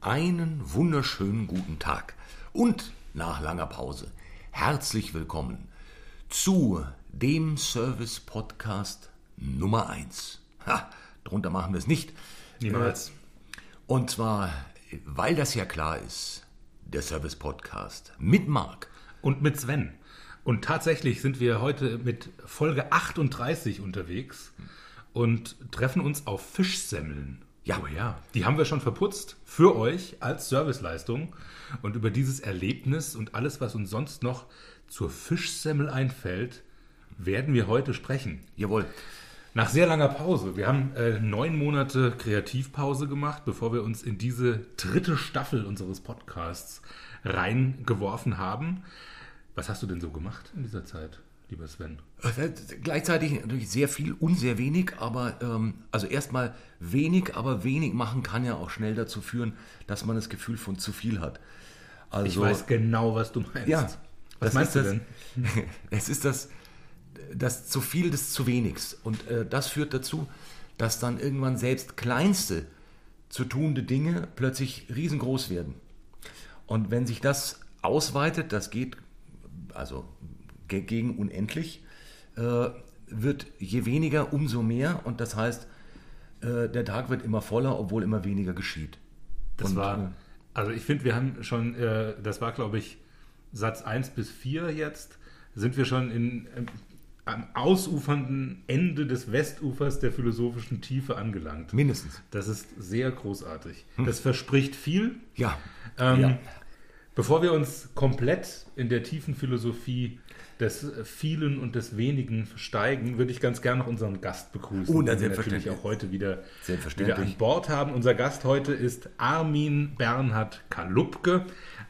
Einen wunderschönen guten Tag und nach langer Pause herzlich willkommen zu dem Service Podcast Nummer 1. Ha, drunter machen wir es nicht. Niemals. Äh, Und zwar, weil das ja klar ist, der Service Podcast mit Marc. Und mit Sven. Und tatsächlich sind wir heute mit Folge 38 unterwegs und treffen uns auf Fischsemmeln. Ja. Oh ja. Die haben wir schon verputzt für euch als Serviceleistung. Und über dieses Erlebnis und alles, was uns sonst noch zur Fischsemmel einfällt, werden wir heute sprechen. Jawohl. Nach sehr langer Pause. Wir haben äh, neun Monate Kreativpause gemacht, bevor wir uns in diese dritte Staffel unseres Podcasts reingeworfen haben. Was hast du denn so gemacht in dieser Zeit, lieber Sven? Äh, Gleichzeitig natürlich sehr viel und sehr wenig, aber ähm, also erstmal wenig, aber wenig machen kann ja auch schnell dazu führen, dass man das Gefühl von zu viel hat. Also, Ich weiß genau, was du meinst. Ja, Was meinst du denn? Es ist das, das zu viel des zu wenigs. Und äh, das führt dazu, dass dann irgendwann selbst kleinste zu tuende Dinge plötzlich riesengroß werden. Und wenn sich das ausweitet, das geht also gegen unendlich, äh, wird je weniger, umso mehr. Und das heißt, äh, der Tag wird immer voller, obwohl immer weniger geschieht. Das Und, äh, war, also ich finde, wir haben schon, äh, das war glaube ich Satz 1 bis 4 jetzt, sind wir schon in, ähm, am ausufernden Ende des Westufers der philosophischen Tiefe angelangt. mindestens. Das ist sehr großartig. Das verspricht viel. Ja. Ähm, ja. Bevor wir uns komplett in der tiefen Philosophie des vielen und des wenigen steigen, würde ich ganz gerne noch unseren Gast begrüßen, Oh, na, den wir natürlich auch heute wieder, wieder an Bord haben. Unser Gast heute ist Armin Bernhard Kalupke.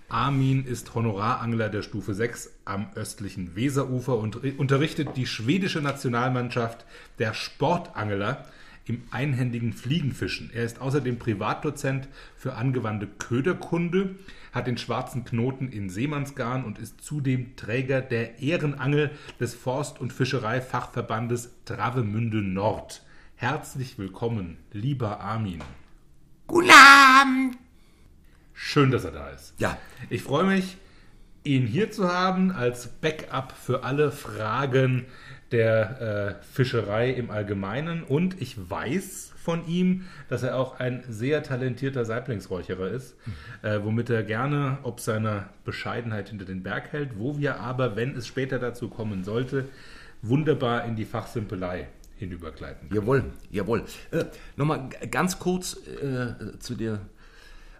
Armin ist Honorarangler der Stufe 6 am östlichen Weserufer und unterrichtet die schwedische Nationalmannschaft der Sportangler im einhändigen Fliegenfischen. Er ist außerdem Privatdozent für angewandte Köderkunde, hat den schwarzen Knoten in Seemannsgarn und ist zudem Träger der Ehrenangel des Forst- und Fischereifachverbandes Travemünde Nord. Herzlich willkommen, lieber Armin. Guten Abend. Schön, dass er da ist. Ja, Ich freue mich, ihn hier zu haben als Backup für alle Fragen der äh, Fischerei im Allgemeinen. Und ich weiß von ihm, dass er auch ein sehr talentierter Saiblingsräucherer ist, äh, womit er gerne ob seiner Bescheidenheit hinter den Berg hält, wo wir aber, wenn es später dazu kommen sollte, wunderbar in die Fachsimpelei hinübergleiten. können. Jawohl, jawohl. Äh, Nochmal ganz kurz äh, zu der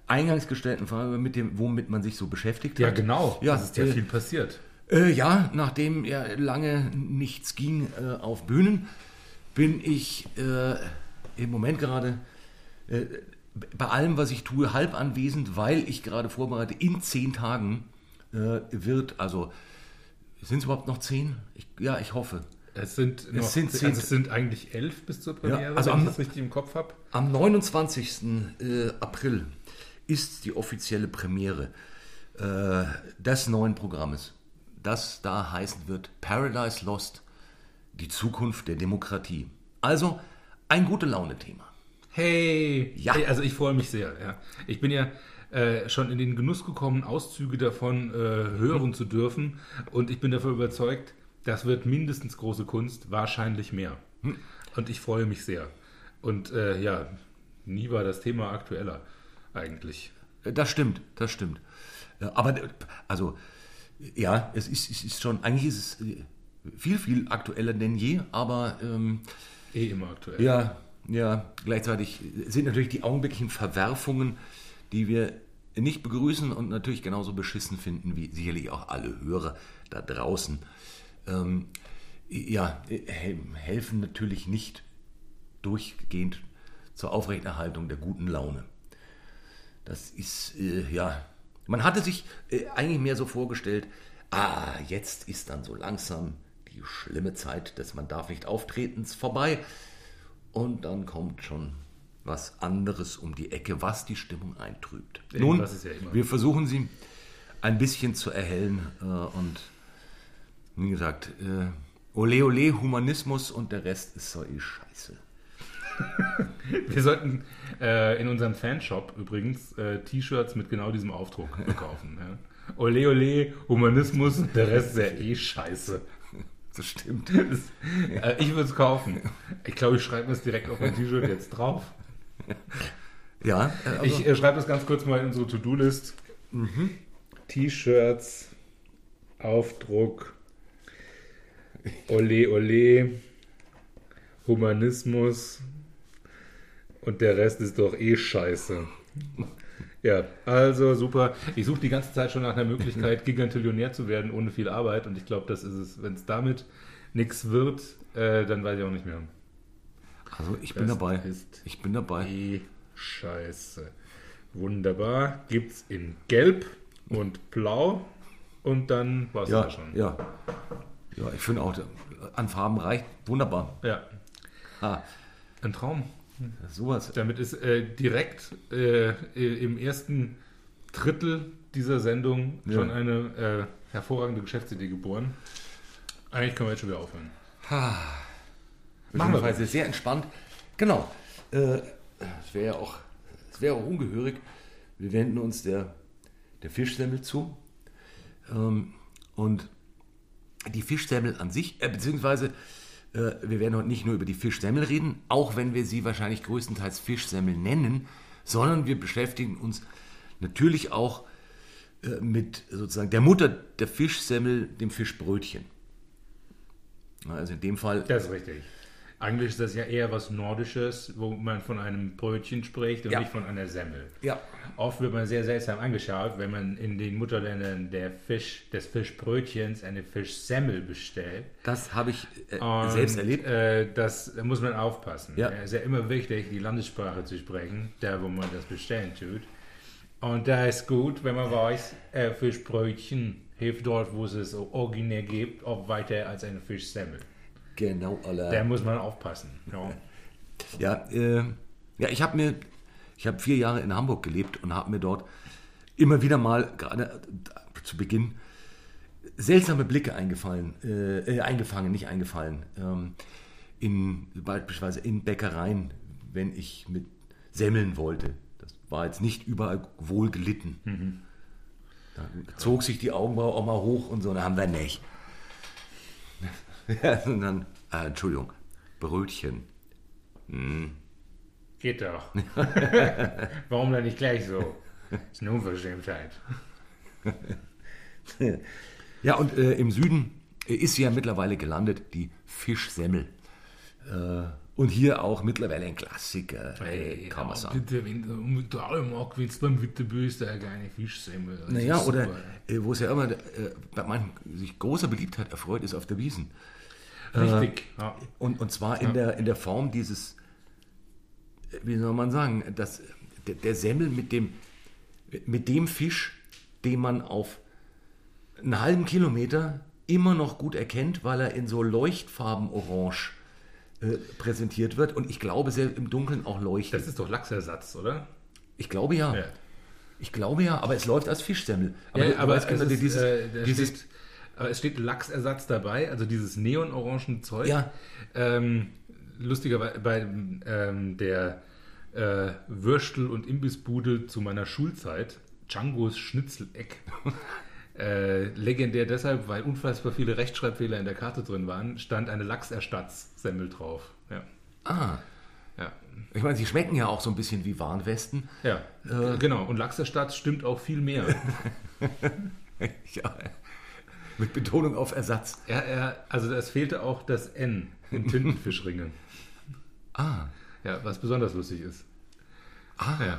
eingangs gestellten Frage, mit dem, womit man sich so beschäftigt Ja, hat. genau. Ja, es ist ja äh, viel passiert. Äh, ja, nachdem ja lange nichts ging äh, auf Bühnen, bin ich äh, im Moment gerade äh, bei allem, was ich tue, halb anwesend, weil ich gerade vorbereite. In zehn Tagen äh, wird, also sind es überhaupt noch zehn? Ich, ja, ich hoffe. Es sind, noch, sind also zehn- es sind eigentlich elf bis zur Premiere, also wenn ich am- das richtig im Kopf habe. Am 29. äh, April ist die offizielle Premiere äh, des neuen Programmes, das da heißen wird Paradise Lost, die Zukunft der Demokratie. Also ein gute Laune-Thema. Hey, Ja. hey, also ich freue mich sehr. Ja. Ich bin ja äh, schon in den Genuss gekommen, Auszüge davon äh, hören zu dürfen und ich bin davon überzeugt, das wird mindestens große Kunst, wahrscheinlich mehr. Und ich freue mich sehr. Und äh, ja, nie war das Thema aktueller eigentlich. Äh, Das stimmt, das stimmt. Äh, Aber äh, also ja, es ist, es ist schon, eigentlich ist es viel, viel aktueller denn je, aber ähm, Eh immer aktuell. Ja, ja, gleichzeitig sind natürlich die augenblicklichen Verwerfungen, die wir nicht begrüßen und natürlich genauso beschissen finden wie sicherlich auch alle Hörer da draußen. Ähm, ja, hel- helfen natürlich nicht durchgehend zur Aufrechterhaltung der guten Laune. Das ist, äh, ja, man hatte sich äh, eigentlich mehr so vorgestellt, ah, jetzt ist dann so langsam die schlimme Zeit des Man darf nicht auftretens vorbei und dann kommt schon was anderes um die Ecke, was die Stimmung eintrübt. Nun, Irgendwas ist ja wir versuchen sie ein bisschen zu erhellen äh, und wie gesagt, äh, ole ole Humanismus und der Rest ist so eh scheiße. Wir sollten äh, in unserem Fanshop übrigens äh, T-Shirts mit genau diesem Aufdruck verkaufen. ja. Ole, ole, Humanismus, der Rest ist ja eh scheiße. Das stimmt. Das, äh, ich würde es kaufen. Ich glaube, ich schreibe das direkt auf mein T-Shirt jetzt drauf. Ja, äh, also, Ich äh, schreibe das ganz kurz mal in unsere To-Do-List. T-Shirts, Aufdruck, Ole, ole, Humanismus und der Rest ist doch eh scheiße. Ja, also super. Ich suche die ganze Zeit schon nach einer Möglichkeit, Gigantillionär zu werden, ohne viel Arbeit. Und ich glaube, das ist es. Wenn es damit nichts wird, äh, dann weiß ich auch nicht mehr. also ich bin Das dabei. Ich bin dabei. Eh scheiße. Wunderbar. Gibt's in Gelb und Blau. Und dann war's Ja, das schon. ja. Ja, ich finde auch, an Farben reicht. Wunderbar. Ja. Ah, Ein Traum. Sowas. Damit ist äh, direkt äh, im ersten Drittel dieser Sendung Ja. schon eine äh, hervorragende Geschäftsidee geboren. Eigentlich können wir jetzt schon wieder aufhören. Machen wir Weise sehr entspannt. Genau. Äh, Es wäre ja auch, es wäre auch ungehörig. Wir wenden uns der, der Fischsemmel zu. Ähm, und die Fischsemmel an sich, äh, beziehungsweise wir werden heute nicht nur über die Fischsemmel reden, auch wenn wir sie wahrscheinlich größtenteils Fischsemmel nennen, sondern wir beschäftigen uns natürlich auch äh, mit sozusagen der Mutter der Fischsemmel, dem Fischbrötchen. Also in dem Fall Das ist richtig. Eigentlich ist das ja eher was Nordisches, wo man von einem Brötchen spricht und Ja. nicht von einer Semmel. Ja. Oft wird man sehr seltsam angeschaut, wenn man in den Mutterländern der Fisch, des Fischbrötchens eine Fischsemmel bestellt. Das habe ich äh, Und, selbst erlebt. Äh, das da muss man aufpassen. Ja. Es ist ja immer wichtig, die Landessprache zu sprechen, da wo man das bestellen tut. Und da ist gut, wenn man weiß, äh, Fischbrötchen hilft dort, wo es es originär gibt, auch weiter als eine Fischsemmel. Genau, Da aller. muss man aufpassen. Ja. Ja, äh, ja, ich habe mir, ich habe vier Jahre in Hamburg gelebt und habe mir dort immer wieder mal, gerade zu Beginn, seltsame Blicke eingefallen, äh, äh, eingefangen, nicht eingefallen, ähm, in, beispielsweise in Bäckereien, wenn ich mit Semmeln wollte. Das war jetzt nicht überall wohl gelitten. Da zog sich die Augenbraue auch mal hoch und so, da haben wir nicht. Ja, dann, äh, Entschuldigung, Brötchen. Geht doch. Warum dann nicht gleich so? ist eine Unverschämtheit. Ja, und äh, im Süden äh, ist sie ja mittlerweile gelandet, die Fischsemmel. Äh, und hier auch mittlerweile ein Klassiker, äh, kann man sagen. Bitte, wenn du mit alle mag, wenn es beim Witterbö ist, da keine Fischsemmel. Naja, ist oder äh, wo es ja immer äh, bei manchen sich großer Beliebtheit erfreut, ist auf der Wiesen. Richtig. ja. Und, und zwar in, der, in der Form dieses, äh, wie soll man sagen, das, der, der Semmel mit dem, mit dem Fisch, den man auf einen halben Kilometer immer noch gut erkennt, weil er in so Leuchtfarben orange äh, präsentiert wird. Und ich glaube, sehr im Dunkeln auch leuchtet. Das ist doch Lachsersatz, oder? ich glaube ja. Ja. Ich glaube ja, aber es läuft als Fischsemmel. Aber, Ja, du, aber, weißt es genau, ist, dieses, äh, da dieses steht, aber es steht Lachsersatz dabei, also dieses neonorangen Zeug. Ja. Ähm, lustigerweise bei ähm, der äh, Würstel- und Imbissbude zu meiner Schulzeit, Django's Schnitzeleck. äh, legendär deshalb, weil unfassbar viele Rechtschreibfehler in der Karte drin waren, stand eine Lachserstatz-Semmel drauf. Ja. ah, Ja. ich meine, sie schmecken ja auch so ein bisschen wie Warnwesten. Ja, genau. Und Lachserstatz stimmt auch viel mehr. ja. Mit Betonung auf Ersatz. er, er, also es fehlte auch das N in Tintenfischringen. Ah, Ja, was besonders lustig ist. ah, Ja.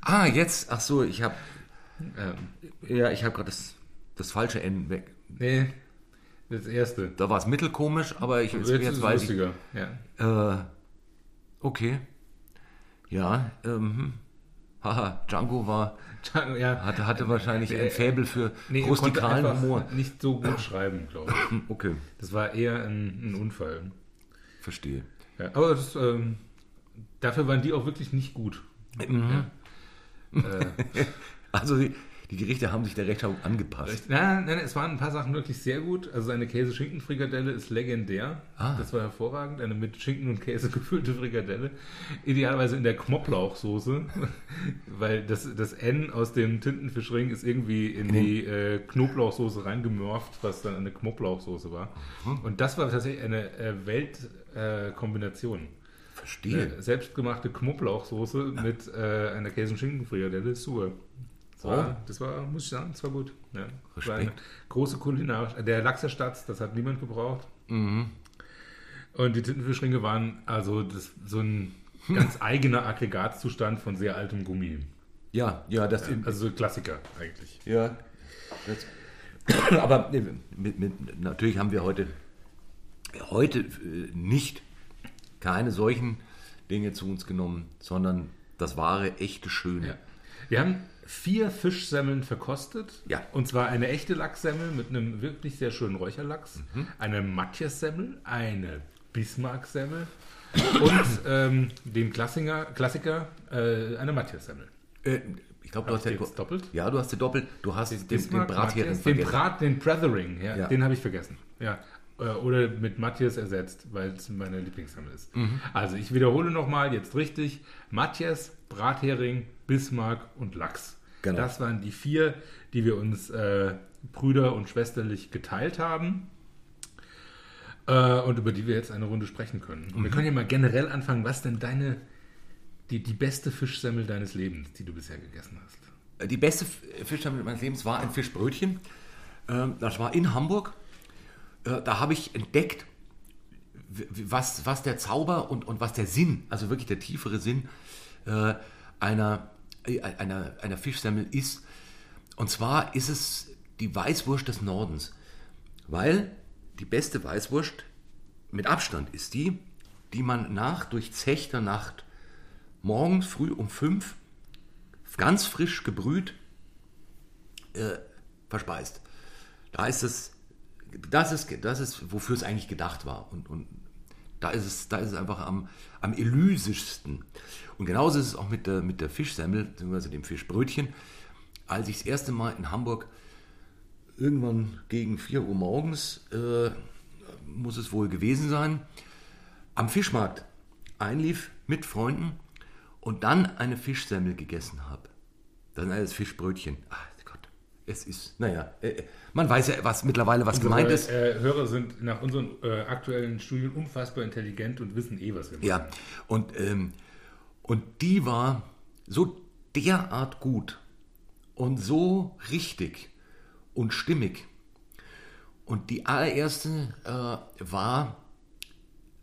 ah, jetzt, ach so, ich habe, Ähm, ja, ich habe gerade das, das falsche N weg. nee, das erste. Da war es mittelkomisch, aber ich, jetzt, Jetzt, weiß ich. lustiger. Ja. Äh, okay. Ja, ähm, hm. haha, Django war, ja. hatte, hatte wahrscheinlich ein Faible für Nee, rustikalen Humor. nicht so gut schreiben, glaube ich. Hm, Okay, Das war eher ein, ein Unfall. verstehe. Ja, aber das, ähm, dafür waren die auch wirklich nicht gut. Mhm. Ja. Äh, Also, sie- die Gerichte haben sich der Rechtschaffung angepasst. Nein, nein, es waren ein paar Sachen wirklich sehr gut. Also eine Käse-Schinken-Frikadelle ist legendär. Ah. Das war hervorragend. Eine mit Schinken und Käse gefüllte Frikadelle. Idealerweise in der Knoblauchsoße. Weil das, das N aus dem Tintenfischring ist irgendwie in die äh, Knoblauchsoße reingemorft, was dann eine Knoblauchsoße war. Mhm. Und das war tatsächlich eine äh, Weltkombination. Verstehe. Äh, selbstgemachte Knoblauchsoße mit äh, einer Käse- und Schinkenfrikadelle ist super. Das war, Oh. das war, muss ich sagen, das war gut. Ja. Respekt. große kulinarisch. Der Lachserstatz, das hat niemand gebraucht. Mhm. Und die Tintenfischringe waren also das, so ein ganz eigener Aggregatzustand von sehr altem Gummi. Ja, ja, das Also so Klassiker eigentlich. Ja. Das, aber äh, mit, mit, natürlich haben wir heute, heute äh, nicht keine solchen Dinge zu uns genommen, sondern das wahre, echte, schöne. Ja. Wir haben vier Fischsemmeln verkostet. Ja. Und zwar eine echte Lachssemmel mit einem wirklich sehr schönen Räucherlachs, eine Matthias-Semmel, eine Bismarck-Semmel und ähm, den Klassiker, Klassiker äh, eine Matthias-Semmel. Äh, ich glaube, du hast ja jetzt doppelt? Ja, du hast den doppelt. Du hast den, den Bismarck, Brathering Matthias, den vergessen. Brat, den Brethering, ja, Ja. den habe ich vergessen. Ja. Äh, Oder mit Matthias ersetzt, weil es meine Lieblingssemmel ist. Mhm. Also ich wiederhole nochmal, jetzt richtig. Matthias, Brathering, Bismarck und Lachs. Genau. Das waren die vier, die wir uns äh, brüder- und schwesterlich geteilt haben. Äh, und über die wir jetzt eine Runde sprechen können. Mhm. Wir können ja mal generell anfangen, was denn deine, die, die beste Fischsemmel deines Lebens, die du bisher gegessen hast. Die beste F- Fischsemmel meines Lebens war ein Fischbrötchen. Ähm, Das war in Hamburg. Äh, Da habe ich entdeckt, was, was der Zauber und, und was der Sinn, also wirklich der tiefere Sinn äh, einer, äh, einer, einer Fischsemmel ist. Und zwar ist es die Weißwurst des Nordens. Weil die beste Weißwurst mit Abstand ist die, die man nach durchzechter Nacht morgens früh um fünf ganz frisch gebrüht äh, verspeist. Da ist es, das ist, das ist, wofür es eigentlich gedacht war. Und, und da ist es, da ist es einfach am, am elysischsten. Und genauso ist es auch mit der, mit der Fischsemmel, beziehungsweise dem Fischbrötchen. Als ich das erste Mal in Hamburg irgendwann gegen 4 Uhr morgens, äh, muss es wohl gewesen sein, am Fischmarkt einlief mit Freunden und dann eine Fischsemmel gegessen habe. Dann das Fischbrötchen. Ach Gott, es ist, naja, äh, man weiß ja was mittlerweile, was gemeint ist. Unsere, äh, Hörer sind nach unseren äh, aktuellen Studien unfassbar intelligent und wissen eh, was wir machen. Ja, und, ähm, und die war so derart gut und so richtig und stimmig. Und die allererste äh, war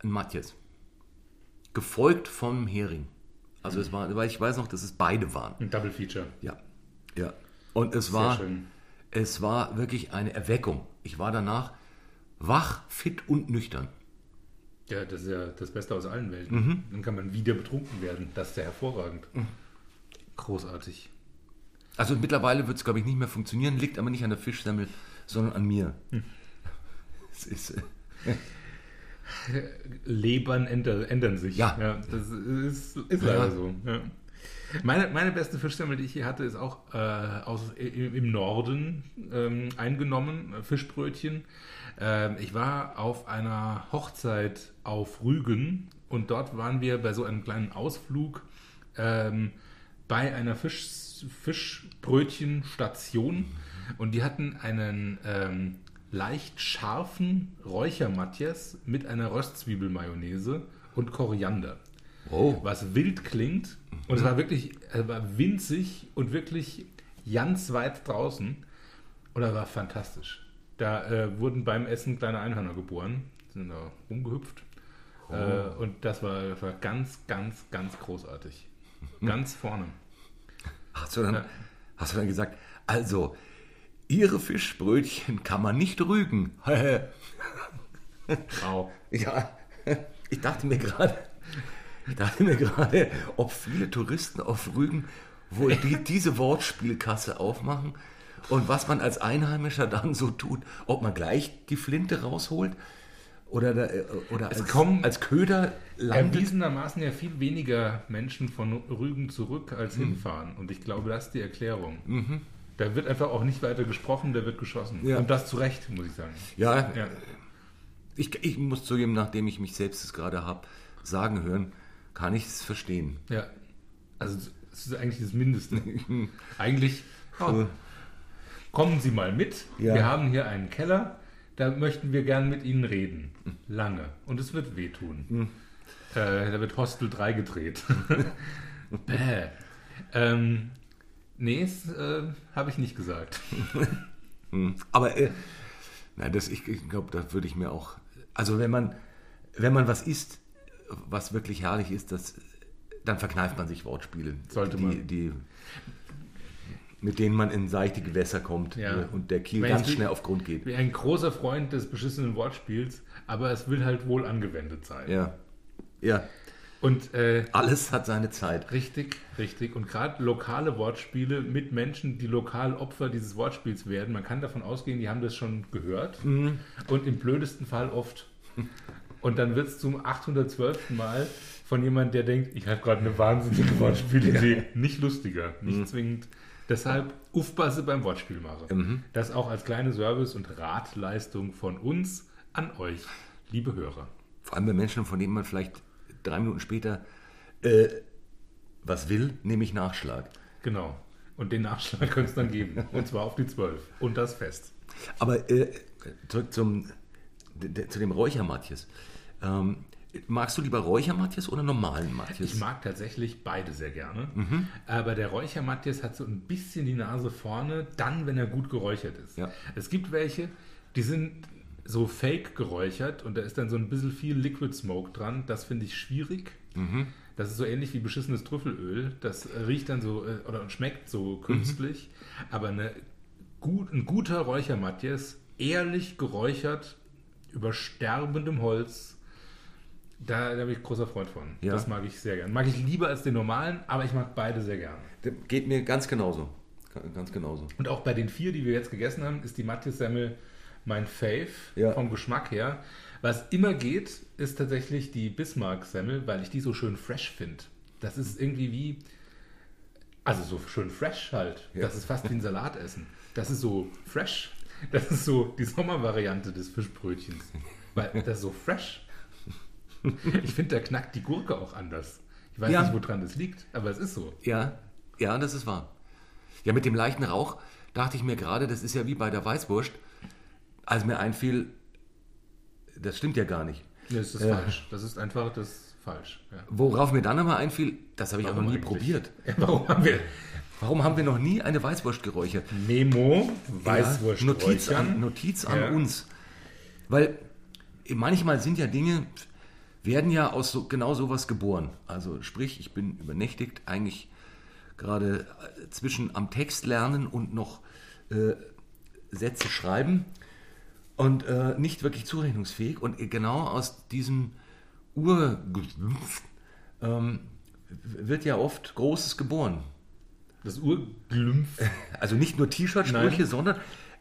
ein Matthias. Gefolgt vom Hering. Also es war, weil ich weiß noch, dass es beide waren. Ein Double Feature. Ja, ja. Und es war, schön. es war wirklich eine Erweckung. Ich war danach wach, fit und nüchtern. Ja, das ist ja das Beste aus allen Welten. Mhm. Dann kann man wieder betrunken werden. Das ist ja hervorragend. Großartig. Also mittlerweile wird es, glaube ich, nicht mehr funktionieren, liegt aber nicht an der Fischsemmel, sondern an mir. Es ist, äh, Lebern änder, ändern sich. Ja. das ist, ist Ja. leider so. Ja. Meine, meine beste Fischsemmel, die ich hier hatte, ist auch äh, aus, im, im Norden ähm, eingenommen, äh, Fischbrötchen. Ähm, ich war auf einer Hochzeit auf Rügen und dort waren wir bei so einem kleinen Ausflug ähm, bei einer Fisch, Fischbrötchenstation und die hatten einen ähm, leicht scharfen Räuchermatjes mit einer Röstzwiebelmayonnaise und Koriander oh, was wild klingt. Und es war wirklich, es war winzig und wirklich ganz weit draußen. Und er war fantastisch. Da äh, wurden beim Essen kleine Einhörner geboren, sind da rumgehüpft. Äh, und das war, das war ganz, ganz, ganz großartig. Ganz vorne. hast du, dann, Ja. hast du dann gesagt, also, Ihre Fischbrötchen kann man nicht rügen. Wow. ja, ich dachte mir gerade, ich dachte mir gerade, ob viele Touristen auf Rügen wohl die, diese Wortspielkasse aufmachen und was man als Einheimischer dann so tut, ob man gleich die Flinte rausholt oder, da, äh, oder als, kommen- als Köder landet. Erwiesenermaßen ja viel weniger Menschen von Rügen zurück als hinfahren. Und ich glaube, das ist die Erklärung. Da wird einfach auch nicht weiter gesprochen, da wird geschossen. Ja. Und das zu Recht, muss ich sagen. Ja, Ja. Ich, ich muss zugeben, nachdem ich mich selbst es gerade habe sagen hören, kann ich es verstehen. ja. Also das ist eigentlich das Mindeste. eigentlich, oh, kommen Sie mal mit. Ja. Wir haben hier einen Keller, da möchten wir gern mit Ihnen reden. Lange. Und es wird wehtun. Hm. Äh, da wird Hostel 3 gedreht. Bäh. Ähm, nee, das äh, habe ich nicht gesagt. Hm. Aber äh, na, das, ich, ich glaube, da würde ich mir auch. Also wenn man, wenn man was isst, was wirklich herrlich ist, das, dann verkneift man sich Wortspiele. Sollte die, man. Die, mit denen man in seichte Gewässer kommt Ja. äh, und der Kiel ganz schnell auf Grund geht. Bin ein großer Freund des beschissenen Wortspiels, aber es will halt wohl angewendet sein. Ja. Ja. Und äh, Alles hat seine Zeit. richtig, richtig. Und gerade lokale Wortspiele mit Menschen, die lokal Opfer dieses Wortspiels werden, man kann davon ausgehen, die haben das schon gehört. Mhm. Und im blödesten Fall oft. Und dann wird es zum 812. Mal von jemandem, der denkt, ich habe gerade eine wahnsinnige Wortspielidee. Nicht lustiger, nicht Mhm. zwingend. Deshalb aufpasse beim Wortspiel mache. Mhm. Das auch als kleine Service und Ratleistung von uns an euch, liebe Hörer. Vor allem bei Menschen, von denen man vielleicht drei Minuten später äh, was will, nämlich Nachschlag. Genau. Und den Nachschlag könnt es dann geben. Und zwar auf die 12. Und das fest. Aber äh, zurück zum, zu dem Räuchermatjes. Ähm, magst du lieber Räuchermatjes oder normalen Matjes? Ich mag tatsächlich beide sehr gerne. Aber der Räucher-Matthias hat so ein bisschen die Nase vorne, dann, wenn er gut geräuchert ist. Ja. Es gibt welche, die sind so fake geräuchert und da ist dann so ein bisschen viel Liquid Smoke dran. Das finde ich schwierig. Das ist so ähnlich wie beschissenes Trüffelöl. Das riecht dann so äh, oder schmeckt so künstlich. Aber eine, gut, ein guter Räucher-Matthias, ehrlich geräuchert, über sterbendem Holz, da, da bin ich großer Freund von. Ja. Das mag ich sehr gern. Mag ich lieber als den normalen, aber ich mag beide sehr gern. Der Geht mir ganz genauso. Ga- Ganz genauso. Und auch bei den vier, die wir jetzt gegessen haben, ist die Matthias-Semmel mein Fave Ja. vom Geschmack her. Was immer geht, ist tatsächlich die Bismarck-Semmel, weil ich die so schön fresh finde. Das ist irgendwie wie, also so schön fresh halt. Ja. Das ist fast wie ein Salatessen. Das ist so fresh. Das ist so die Sommervariante des Fischbrötchens. Weil das ist so fresh. Ich finde, da knackt die Gurke auch anders. Ich weiß Ja. nicht, woran das liegt, aber es ist so. Ja, ja, das ist wahr. Ja, mit dem leichten Rauch dachte ich mir gerade, das ist ja wie bei der Weißwurst, als mir einfiel, das stimmt ja gar nicht. Nee, das ist Ja. falsch. Das ist einfach das falsch. Ja. Worauf mir dann aber einfiel, das habe ich auch noch nie eigentlich? probiert. Ja, warum haben wir Warum haben wir noch nie eine Weißwurst geräuchert? Memo, Ja, Weißwurst, Notiz an, Notiz an Ja. uns. Weil manchmal sind ja Dinge, werden ja aus so, genau sowas geboren. Also sprich, ich bin übernächtigt eigentlich gerade äh, zwischen am Text lernen und noch äh, Sätze schreiben und äh, nicht wirklich zurechnungsfähig. Und genau aus diesem Urglümpf ähm, wird ja oft Großes geboren. Das Urglümpf. Also nicht nur T-Shirt-Sprüche, sondern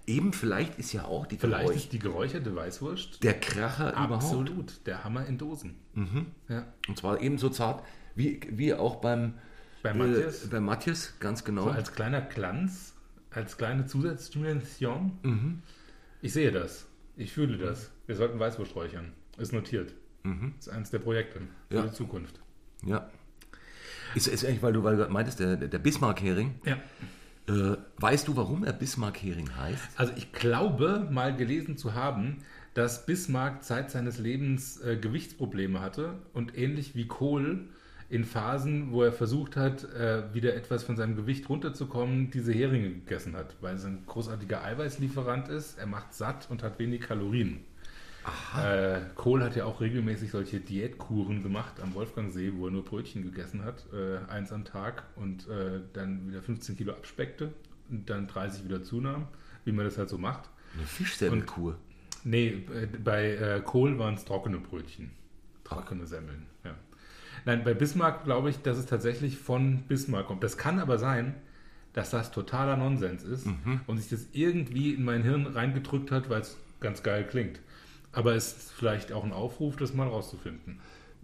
eben vielleicht ist ja auch die Vielleicht Geräusch- ist die geräucherte Weißwurst der Kracher überhaupt. absolut der Hammer in Dosen. Ja. Und zwar ebenso zart wie, wie auch beim, Bei Matthias? Äh, bei Matthias, ganz genau. So als kleiner Glanz, als kleine Zusatzdimension. Mhm. Ich sehe das. Ich fühle das. Wir sollten Weißwurst räuchern. Ist notiert. Ist eines der Projekte für Mhm. Ja. die Zukunft. ja. Ist, ist eigentlich, weil du, weil du meintest, der, der Bismarck-Hering. Ja. Äh, weißt du, warum er Bismarck-Hering heißt? Also ich glaube, mal gelesen zu haben, dass Bismarck Zeit seines Lebens äh, Gewichtsprobleme hatte und ähnlich wie Kohl in Phasen, wo er versucht hat, äh, wieder etwas von seinem Gewicht runterzukommen, diese Heringe gegessen hat, weil es ein großartiger Eiweißlieferant ist, er macht satt und hat wenig Kalorien. Äh, Kohl hat ja auch regelmäßig solche Diätkuren gemacht am Wolfgangsee, wo er nur Brötchen gegessen hat, äh, eins am Tag und äh, dann wieder 15 Kilo abspeckte und dann 30 wieder zunahm, wie man das halt so macht. Eine Fischsemmelkur. Nee, äh, bei äh, Kohl waren es trockene Brötchen. Trockene Semmeln, ja. Nein, bei Bismarck glaube ich, dass es tatsächlich von Bismarck kommt. Das kann aber sein, dass das totaler Nonsens ist und sich das irgendwie in mein Hirn reingedrückt hat, weil es ganz geil klingt. Aber es ist vielleicht auch ein Aufruf, das mal rauszufinden.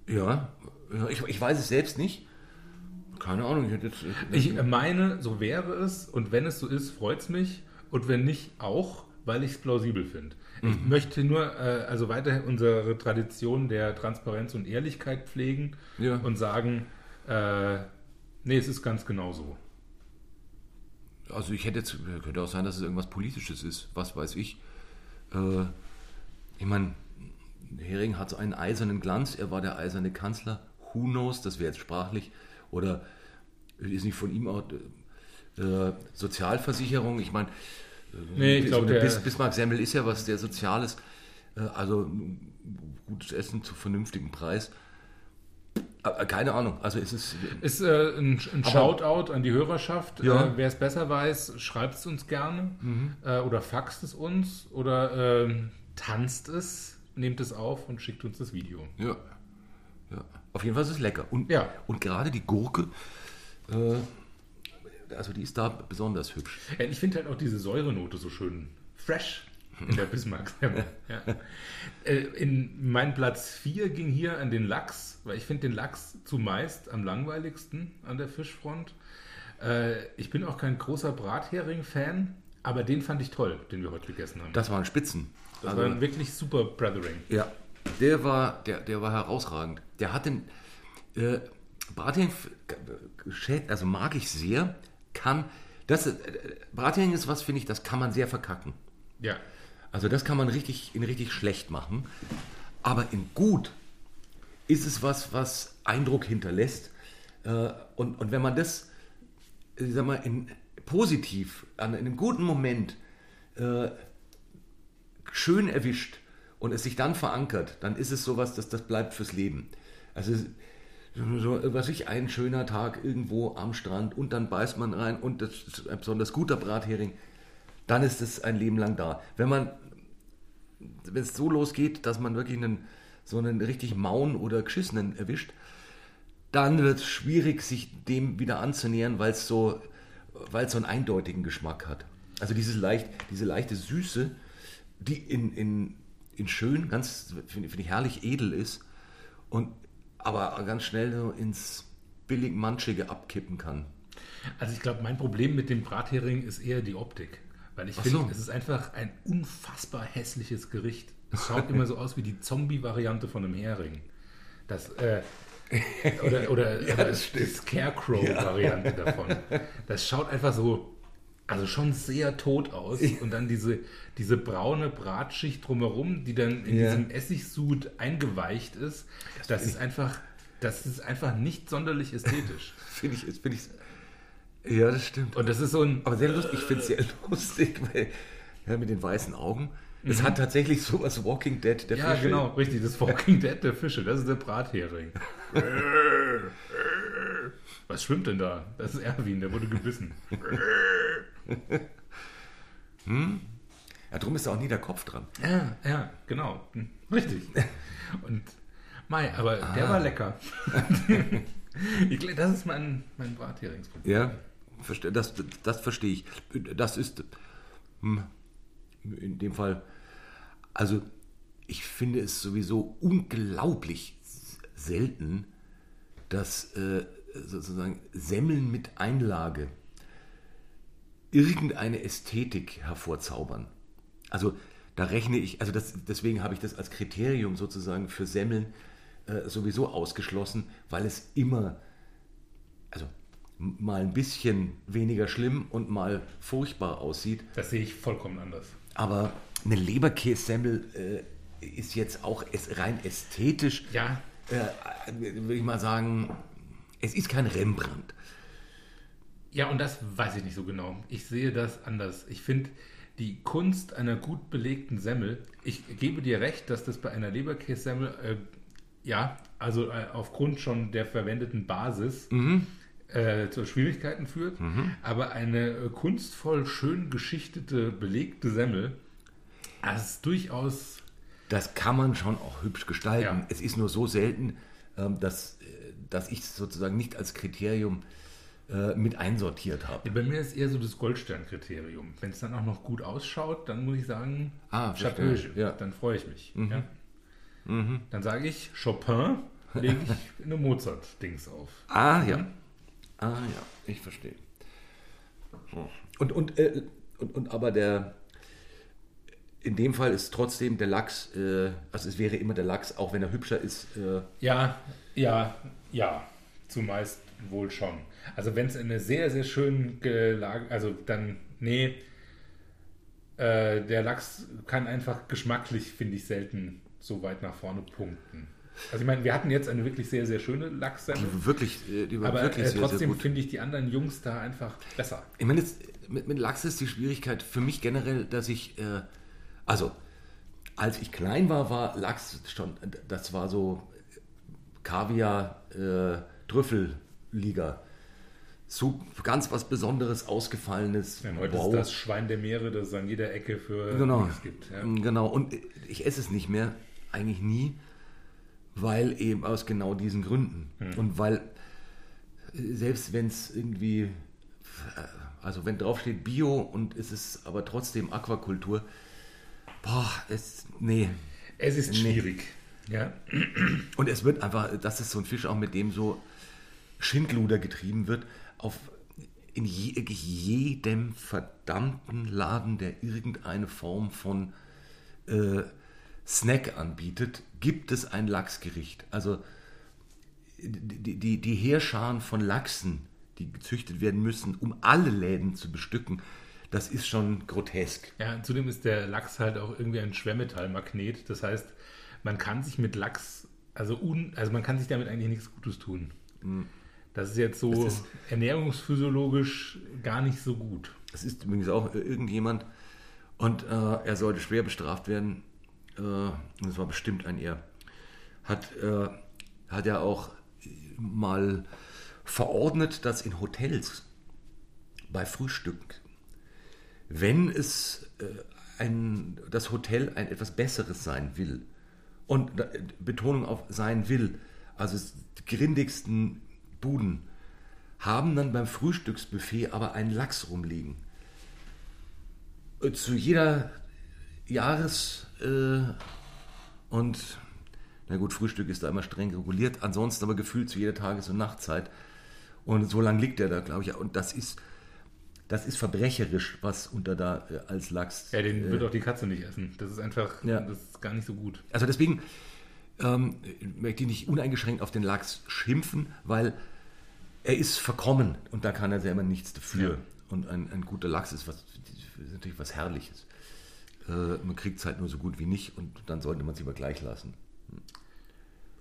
Ja, ja ich, ich weiß es selbst nicht. Keine Ahnung, ich hätte jetzt. Ich meine, so wäre es und wenn es so ist, freut es mich und wenn nicht, auch, weil ich es plausibel finde. Ich möchte nur äh, also weiter unsere Tradition der Transparenz und Ehrlichkeit pflegen Ja. und sagen, äh, nee, es ist ganz genau so. Also ich hätte jetzt, könnte auch sein, dass es irgendwas Politisches ist, was weiß ich. Äh, ich meine, Hering hat so einen eisernen Glanz, er war der eiserne Kanzler, who knows, das wäre jetzt sprachlich, oder ist nicht von ihm auch äh, Sozialversicherung, ich meine, Nee, ich der- Bis Bismarck-Semmel ist ja was sehr Soziales, äh, also gutes Essen zu vernünftigem Preis. Äh, keine Ahnung, also es ist, Ist äh, ein, ein Shoutout an die Hörerschaft. Ja. Äh, Wer es besser weiß, schreibt es uns gerne äh, oder faxt es uns oder ähm, tanzt es, nehmt es auf und schickt uns das Video. Ja. ja. Auf jeden Fall ist es lecker. Und, Ja. und gerade die Gurke, äh, also die ist da besonders hübsch. Ja, ich finde halt auch diese Säurenote so schön fresh in der bismarck ja. äh, In mein Platz 4 ging hier an den Lachs, weil ich finde den Lachs zumeist am langweiligsten an der Fischfront. Äh, ich bin auch kein großer Brathering-Fan, aber den fand ich toll, den wir heute gegessen haben. Das waren Spitzen. Das Also, war ein wirklich super Brothering. ja, der war, der, der war herausragend. Der hat den äh, Brathering, also mag ich sehr, kann, das, äh, Brathering ist was, finde ich, das kann man sehr verkacken. Ja. Also das kann man richtig in richtig schlecht machen. Aber in gut ist es was, was Eindruck hinterlässt. Äh, Und, und wenn man das, ich sag mal, in, positiv, an in einem guten Moment äh, schön erwischt und es sich dann verankert, dann ist es sowas, dass das bleibt fürs Leben. Also so, was ich, ein schöner Tag irgendwo am Strand und dann beißt man rein und das ist ein besonders guter Brathering, dann ist es ein Leben lang da. Wenn man, wenn es so losgeht, dass man wirklich einen, so einen richtig mauen oder geschissenen erwischt, dann wird es schwierig, sich dem wieder anzunähern, weil es so, so einen eindeutigen Geschmack hat. Also dieses leicht, diese leichte Süße, die in, in, in schön, ganz, finde find ich herrlich edel ist und aber ganz schnell so ins billig Manchige abkippen kann. Also ich glaube, mein Problem mit dem Brathering ist eher die Optik. Weil ich Ach finde, so. es ist einfach ein unfassbar hässliches Gericht. Es schaut immer so aus wie die Zombie-Variante von einem Hering. Das, äh, oder oder, Ja, oder das die stimmt. Scarecrow-Variante davon. Das schaut einfach so, also schon sehr tot aus. Und dann diese, diese braune Bratschicht drumherum, die dann in Ja. diesem Essigsud eingeweicht ist, das, ist einfach, das ist einfach nicht sonderlich ästhetisch. Finde ich, finde ich, ja, das stimmt. Und das ist so ein, Aber sehr lustig, ich finde es sehr lustig, weil ja, mit den weißen Augen. Es hat tatsächlich sowas Walking Dead, der Mhm. Ja, Fische. genau, richtig. Das Walking Dead der Fische, das ist der Brathering. Was schwimmt denn da? Das ist Erwin, der wurde gebissen. Ja, drum ist da auch nie der Kopf dran. Ja, ja, genau. Hm, Richtig. Und Mai, aber der war lecker. ich, das ist mein, mein Bratheringsproblem. Ja, verste- das, das verstehe ich. Das ist hm, in dem Fall, also ich finde es sowieso unglaublich selten, dass äh, sozusagen Semmeln mit Einlage irgendeine Ästhetik hervorzaubern. Also da rechne ich, also das, deswegen habe ich das als Kriterium sozusagen für Semmeln äh, sowieso ausgeschlossen, weil es immer also mal ein bisschen weniger schlimm und mal furchtbar aussieht. Das sehe ich vollkommen anders. Aber eine Leberkässemmel äh, ist jetzt auch rein ästhetisch, Ja, äh, würde ich mal sagen, es ist kein Rembrandt. Ja, und das weiß ich nicht so genau. Ich sehe das anders. Ich finde die Kunst einer gut belegten Semmel, ich gebe dir recht, dass das bei einer Leberkässemmel, äh, ja, also äh, aufgrund schon der verwendeten Basis äh, zu Schwierigkeiten führt, aber eine äh, kunstvoll schön geschichtete, belegte Semmel, das ist durchaus, Das kann man schon auch hübsch gestalten. Ja. Es ist nur so selten, ähm, dass, äh, dass ich es sozusagen nicht als Kriterium äh, mit einsortiert habe. ja, bei mir ist eher so das Goldstern-Kriterium. Wenn es dann auch noch gut ausschaut, dann muss ich sagen, Ah, Chapeau. Ja. dann freue ich mich. Ja. Dann sage ich, Chopin lege ich eine Mozart-Dings auf. Ah, ja. Ah ja, ich verstehe. Und, und, äh, und, und aber der, in dem Fall ist trotzdem der Lachs, äh, also es wäre immer der Lachs, auch wenn er hübscher ist. Äh, Ja, ja, ja, zumeist wohl schon. Also wenn es in eine sehr, sehr schön gelagert, also dann, nee, äh, der Lachs kann einfach geschmacklich, finde ich, selten so weit nach vorne punkten. Also ich meine, wir hatten jetzt eine wirklich sehr, sehr schöne Lachssemmel, die wirklich, äh, die war aber wirklich äh, trotzdem finde ich die anderen Jungs da einfach besser. Ich meine, mit, mit Lachs ist die Schwierigkeit für mich generell, dass ich, äh, also, als ich klein war, war Lachs schon, das war so Kaviar, äh, Trüffelliga. So ganz was Besonderes, Ausgefallenes. Denn heute ist das Schwein der Meere, das es an jeder Ecke für Genau. nichts gibt. Ja. Genau. Und ich esse es nicht mehr, eigentlich nie, weil eben aus genau diesen Gründen. Hm. Und weil, selbst wenn es irgendwie, also wenn draufsteht Bio und es ist aber trotzdem Aquakultur, boah, es, nee. Es ist Nee. schwierig. Ja. Und es wird einfach, das ist so ein Fisch auch, mit dem so Schindluder getrieben wird, auf in je, jedem verdammten Laden, der irgendeine Form von äh, Snack anbietet, gibt es ein Lachsgericht. Also die, die, die Heerscharen von Lachsen, die gezüchtet werden müssen, um alle Läden zu bestücken, das ist schon grotesk. Ja, zudem ist der Lachs halt auch irgendwie ein Schwermetallmagnet. Das heißt, man kann sich mit Lachs, also, un, also man kann sich damit eigentlich nichts Gutes tun. Das ist jetzt so ist- ernährungsphysiologisch gar nicht so gut. Es ist übrigens auch äh, irgendjemand und äh, er sollte schwer bestraft werden. Äh, das war bestimmt ein Er. Hat, äh, hat er auch mal verordnet, dass in Hotels bei Frühstück, wenn es äh, ein, das Hotel ein etwas Besseres sein will, und da- Betonung auf sein will, also die grindigsten Buden, haben dann beim Frühstücksbuffet aber einen Lachs rumliegen. Äh, Zu jeder Jahres- äh, und na gut, Frühstück ist da immer streng reguliert, ansonsten aber gefühlt zu jeder Tages- und Nachtzeit. Und so lange liegt er da, glaube ich. Und das ist, das ist verbrecherisch, was unter da äh, als Lachs. Ja, den wird auch die Katze nicht essen. Das ist einfach, Ja. das ist gar nicht so gut. Also deswegen ähm, möchte ich nicht uneingeschränkt auf den Lachs schimpfen, weil er ist verkommen und da kann er selber nichts dafür. Ja. Und ein, ein guter Lachs ist, was, ist natürlich was Herrliches. Äh, man kriegt es halt nur so gut wie nicht und dann sollte man es lieber gleich lassen.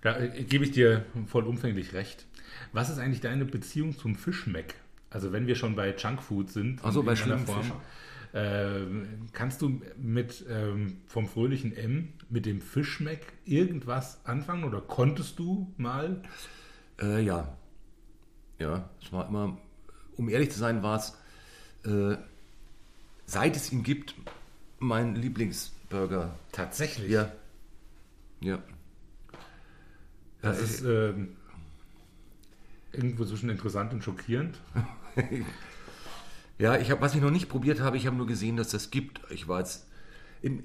Da äh, gebe ich dir vollumfänglich recht. Was ist eigentlich deine Beziehung zum Fischmeck? Also wenn wir schon bei Junkfood sind, Ach so, in bei schlimmen Form, äh, kannst du mit ähm, vom fröhlichen M mit dem Fischmeck irgendwas anfangen oder konntest du mal? Äh, ja. Ja, es war immer, um ehrlich zu sein, war es, äh, seit es ihn gibt, mein Lieblingsburger. Tatsächlich. Ja. Ja. Das ist ähm, irgendwo zwischen interessant und schockierend. Ja, ich habe, was ich noch nicht probiert habe, ich habe nur gesehen, dass das gibt. Ich war jetzt. In,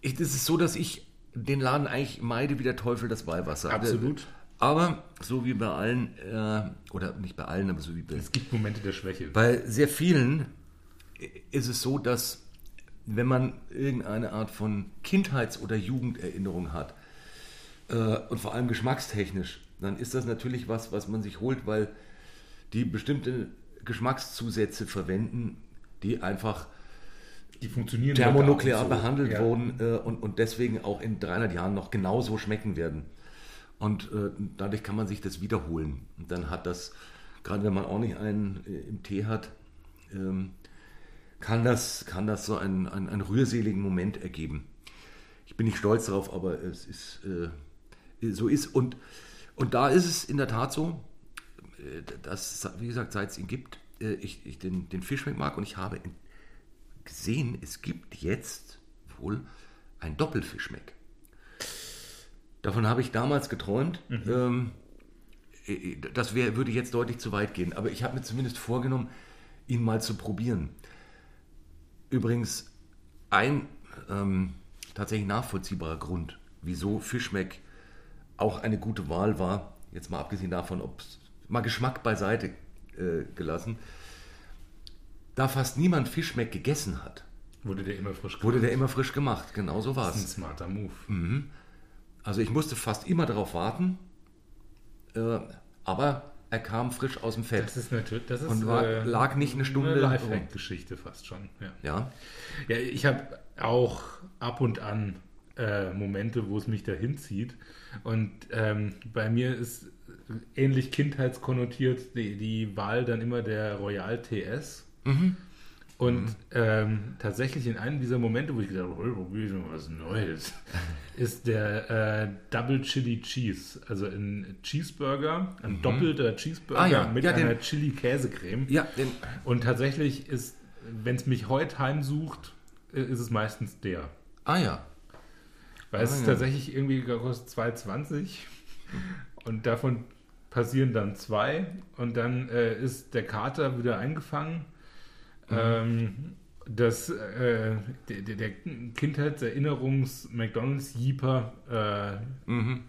ich, es ist so, dass ich den Laden eigentlich meide wie der Teufel das Weihwasser. Absolut. Aber so wie bei allen, äh, oder nicht bei allen, aber so wie bei, Es gibt Momente der Schwäche. bei sehr vielen ist es so, dass wenn man irgendeine Art von Kindheits- oder Jugenderinnerung hat, äh, und vor allem geschmackstechnisch, dann ist das natürlich was, was man sich holt, weil die bestimmte Geschmackszusätze verwenden, die einfach Die funktionieren thermonuklear so. behandelt Ja. wurden äh, und, und deswegen auch in 300 Jahren noch genauso schmecken werden. Und äh, dadurch kann man sich das wiederholen. Und dann hat das, gerade wenn man auch nicht einen äh, im Tee hat, ähm, kann, das, kann das so einen, einen, einen rührseligen Moment ergeben. Ich bin nicht stolz darauf, aber es ist äh, so ist. Und, und da ist es in der Tat so, dass, wie gesagt, seit es ihn gibt, äh, ich, ich den, den Fischmeck mag und ich habe gesehen, es gibt jetzt wohl ein Doppelfischmeck. Davon habe ich damals geträumt. Ähm, äh, das wär, würde jetzt deutlich zu weit gehen, aber ich habe mir zumindest vorgenommen, ihn mal zu probieren. Übrigens, ein ähm, tatsächlich nachvollziehbarer Grund, wieso Fischmeck auch eine gute Wahl war, jetzt mal abgesehen davon, ob es mal Geschmack beiseite äh, gelassen. Da fast niemand Fischmeck gegessen hat, Wurde der immer frisch wurde der immer frisch gemacht. Genau so war Das ist ein es. smarter Move. Also ich musste fast immer darauf warten, äh, aber er kam frisch aus dem Fett. Das ist natürlich, das ist Und war- lag nicht eine Stunde eine. Lifehack-Geschichte fast schon. Ja, Ja, ja ich habe auch ab und an äh, Momente, wo es mich dahin zieht. Und ähm, bei mir ist ähnlich kindheitskonnotiert die, die Wahl dann immer der Royal TS. Und ähm, tatsächlich in einem dieser Momente, wo ich gedacht habe, oh, probier ich mal was Neues, ist der äh, Double Chili Cheese. Also ein Cheeseburger, ein doppelter Cheeseburger Ah ja, mit ja, einer Chili-Käsecreme. ja Und tatsächlich ist, wenn es mich heute heimsucht, äh, ist es meistens der. ah ja, Weil es Ah, ist ja. tatsächlich irgendwie kostet 2,20 und davon passieren dann zwei und dann äh, ist der Kater wieder eingefangen. Mhm. Ähm, das, äh, der, der- Kindheitserinnerungs-McDonalds-Jeeper äh, mhm.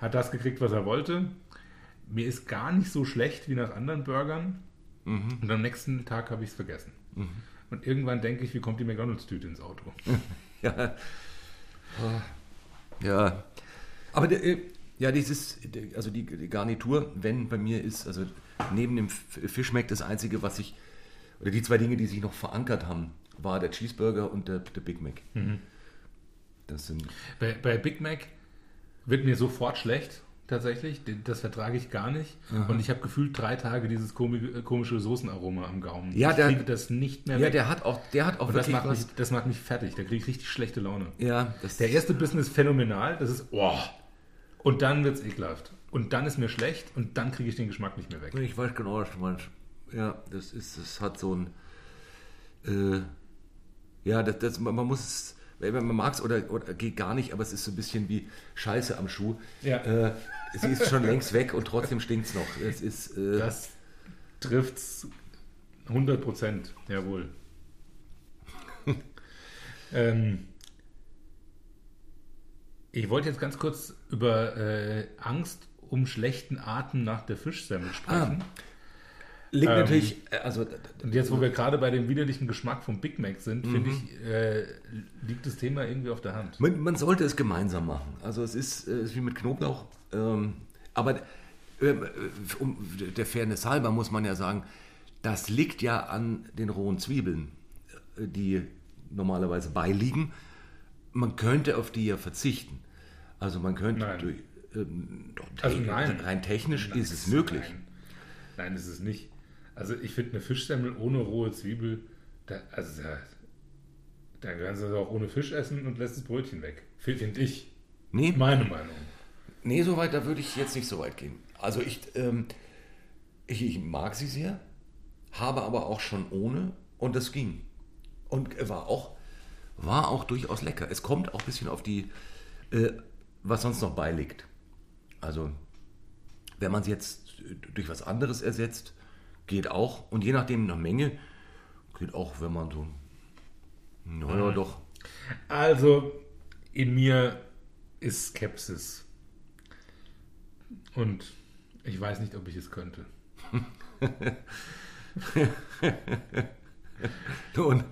hat das gekriegt, was er wollte. Mir ist gar nicht so schlecht wie nach anderen Burgern. Mhm. Und am nächsten Tag habe ich es vergessen. Und irgendwann denke ich, wie kommt die McDonalds-Tüte ins Auto? ja, ja. Aber der, äh, ja, dieses, also die, Garnitur, wenn bei mir ist, also neben dem Fischmeck das einzige, was ich, oder die zwei Dinge, die sich noch verankert haben, war der Cheeseburger und der, der Big Mac. Das sind, Bei, bei Big Mac wird mir sofort schlecht, tatsächlich. Das vertrage ich gar nicht. Und ich habe gefühlt drei Tage dieses komi- komische Soßenaroma am Gaumen. Ja, ich der- kriege das nicht mehr ja, weg. der hat auch, der hat auch Und das wirklich macht, mich, das macht mich fertig. Da kriege ich richtig schlechte Laune. Ja, das Der erste Bissen ist phänomenal. Das ist, oh. Und dann wird es ekelhaft. Und dann ist mir schlecht und dann kriege ich den Geschmack nicht mehr weg. Ich weiß genau, was du meinst. Ja, das ist, das hat so ein, äh, ja, das, das, man man muss es, wenn man mag es oder, oder geht gar nicht, aber es ist so ein bisschen wie Scheiße am Schuh. Ja. Äh, sie ist schon längst weg und trotzdem stinkt es noch. Es ist, äh, Das trifft's 100 Prozent, jawohl. ähm, ich wollte jetzt ganz kurz über äh, Angst um schlechten Atem nach der Fischsemmel sprechen. liegt ähm, natürlich, äh, also Und jetzt, wo wir gerade bei dem widerlichen Geschmack vom Big Mac sind, finde ich, äh, liegt das Thema irgendwie auf der Hand. Man, man sollte es gemeinsam machen. Also es ist, äh, ist wie mit Knoblauch. Ähm, aber ähm, äh, um der Fairness halber muss man ja sagen, das liegt ja an den rohen Zwiebeln, äh, die normalerweise beiliegen. Man könnte auf die ja verzichten. Also man könnte Nein. durch, ähm, doch, Also nein. rein technisch Nein, ist es möglich. Nein, nein ist es nicht. Also ich finde eine Fischsemmel ohne rohe Zwiebel, da, also da, dann kannst du das auch ohne Fisch essen und lässt das Brötchen weg. Finde ich. Nee, Meine Meinung. Nee, so weit, da würde ich jetzt nicht so weit gehen. Also ich, ähm, ich, ich mag sie sehr, habe aber auch schon ohne und das ging. Und war auch, war auch durchaus lecker. Es kommt auch ein bisschen auf die, äh, was sonst noch beiliegt. Also, wenn man es jetzt durch was anderes ersetzt, geht auch. Und je nachdem nach Menge, geht auch, wenn man so, naja, doch. Also in mir ist Skepsis. Und ich weiß nicht, ob ich es könnte. Und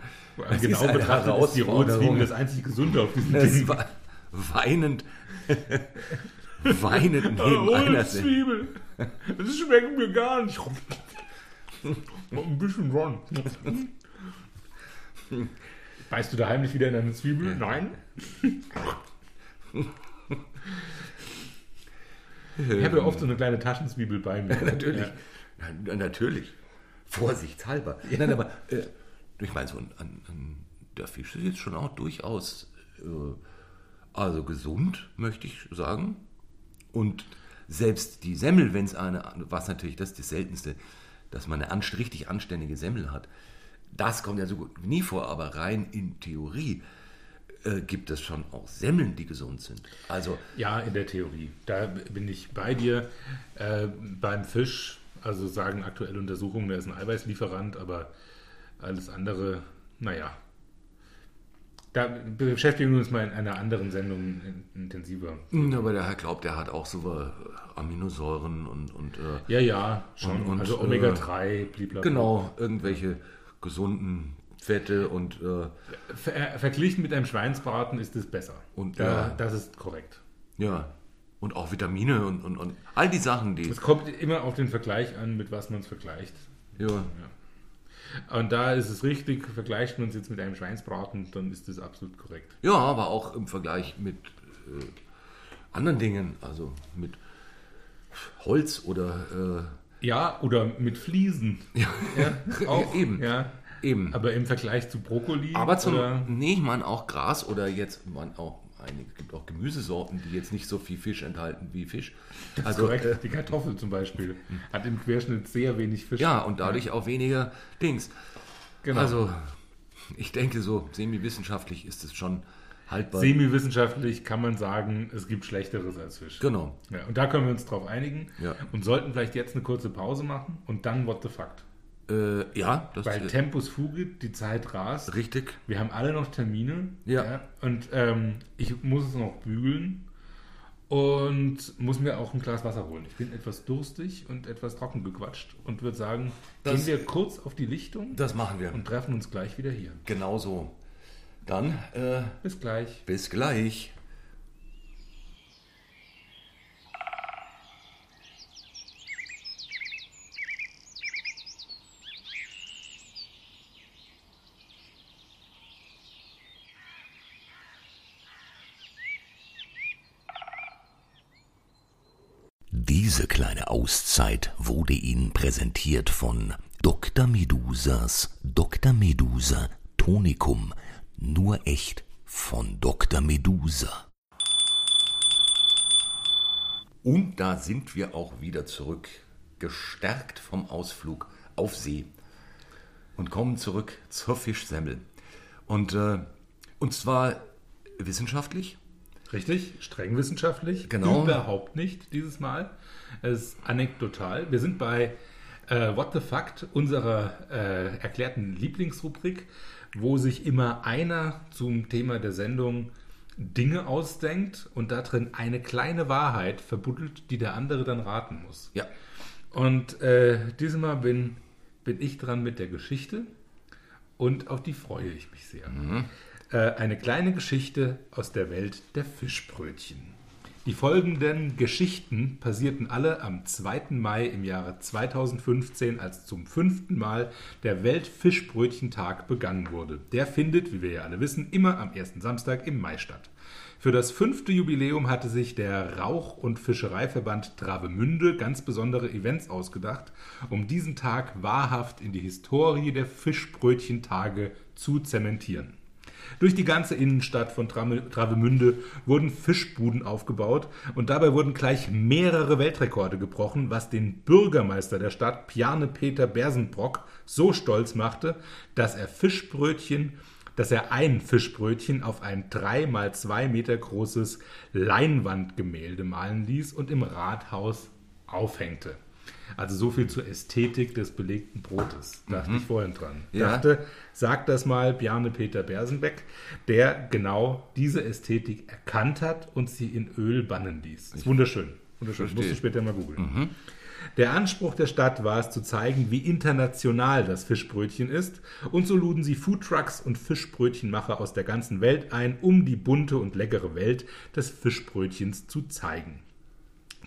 es genau ist betrachtet ist die rohe Herausforderung. Zwiebel das einzig Gesunde auf diesem Es Ding. war weinend, weinend neben einer. Zwiebel. Das schmeckt mir gar nicht. Ein bisschen ron. Beißt du da heimlich wieder in eine Zwiebel? Nein. Ich habe ja oft so eine kleine Taschenzwiebel bei mir. Natürlich. Ja. Ja, natürlich. Vorsichtshalber. Nein, aber äh, ich meine, so ein, ein, ein, der Fisch ist jetzt schon auch durchaus äh, also gesund, möchte ich sagen. Und selbst die Semmel, wenn es eine, was natürlich das ist das Seltenste, dass man eine anst richtig anständige Semmel hat, das kommt ja so gut nie vor, aber rein in Theorie äh, gibt es schon auch Semmeln, die gesund sind. Also Ja, in der Theorie. Da bin ich bei dir. Äh, beim Fisch, also sagen aktuelle Untersuchungen, der ist ein Eiweißlieferant, aber alles andere, naja. Da beschäftigen wir uns mal in einer anderen Sendung in- intensiver. Hm, Aber der Herr glaubt, der hat auch so, Aminosäuren und, und äh, Ja, ja, schon. Und- also äh, Omega-3, blablabla. genau, irgendwelche gesunden Fette und äh, Ver verglichen mit einem Schweinsbraten ist es besser. Und, ja, ja. das ist korrekt. ja, und auch Vitamine und, und, und all die Sachen, die. Es kommt immer auf den Vergleich an, mit was man es vergleicht. Ja, Und da ist es richtig, vergleicht man es jetzt mit einem Schweinsbraten, dann ist das absolut korrekt. ja, aber auch im Vergleich mit äh, anderen Dingen, also mit Holz oder Ja, oder mit Fliesen. Ja, auch. Eben. Ja. äh, eben. Aber im Vergleich zu Brokkoli. Aber zum, oder, nee, ich meine auch Gras oder jetzt, man auch, einige, es gibt auch Gemüsesorten, die jetzt nicht so viel Fisch enthalten wie Fisch. Also, korrekt. äh, die Kartoffel zum Beispiel hat im Querschnitt sehr wenig Fisch. ja, und dadurch auch weniger Dings. genau. Also, ich denke, so semi-wissenschaftlich ist es schon haltbar. Semi-wissenschaftlich kann man sagen, es gibt Schlechteres als Fisch. genau. Ja, und da können wir uns drauf einigen Ja. und sollten vielleicht jetzt eine kurze Pause machen und dann What the Fact. Äh, ja, das Weil ist Tempus fugit, die Zeit rast. richtig. Wir haben alle noch Termine. Ja. und ähm, ich muss es noch bügeln und muss mir auch ein Glas Wasser holen. Ich bin etwas durstig und etwas trocken gequatscht und würde sagen, Das- gehen wir kurz auf die Lichtung Das machen wir. und treffen uns gleich wieder hier. Genau so. Dann, äh, Bis gleich. bis gleich. Diese kleine Auszeit wurde Ihnen präsentiert von Dr. Medusas Dr. Medusa Tonikum. Nur echt von Dr. Medusa. Und da sind wir auch wieder zurück, gestärkt vom Ausflug auf See und kommen zurück zur Fischsemmel. Und, äh, und zwar wissenschaftlich, Richtig, streng wissenschaftlich. Genau. Überhaupt nicht dieses Mal. Es ist anekdotal. Wir sind bei äh, What the Fact, unserer äh, erklärten Lieblingsrubrik, wo sich immer einer zum Thema der Sendung Dinge ausdenkt und da drin eine kleine Wahrheit verbuddelt, die der andere dann raten muss. ja, Und äh, dieses Mal bin, bin ich dran mit der Geschichte und auf die freue ich mich sehr. Äh, eine kleine Geschichte aus der Welt der Fischbrötchen. Die folgenden Geschichten passierten alle am 2. Mai im Jahre 2015, als zum fünften Mal der Weltfischbrötchentag begangen wurde. Der findet, wie wir ja alle wissen, immer am ersten Samstag im Mai statt. Für das fünfte Jubiläum hatte sich der Rauch- und Fischereiverband Travemünde ganz besondere Events ausgedacht, um diesen Tag wahrhaft in die Historie der Fischbrötchentage zu zementieren. Durch die ganze Innenstadt von Travemünde wurden Fischbuden aufgebaut und dabei wurden gleich mehrere Weltrekorde gebrochen, was den Bürgermeister der Stadt, Piane Peter Bersenbrock, so stolz machte, dass er Fischbrötchen, dass er ein Fischbrötchen auf ein drei mal zwei Meter großes Leinwandgemälde malen ließ und im Rathaus aufhängte. Also so viel zur Ästhetik des belegten Brotes. Dachte ich vorhin dran. Ja. Dachte, sag das mal Bjarne Peter Bersenbeck, der genau diese Ästhetik erkannt hat und sie in Öl bannen ließ. Ist wunderschön. Wunderschön. Verstehe. Musst du später mal googeln. Der Anspruch der Stadt war es zu zeigen, wie international das Fischbrötchen ist, und so luden sie Foodtrucks und Fischbrötchenmacher aus der ganzen Welt ein, um die bunte und leckere Welt des Fischbrötchens zu zeigen.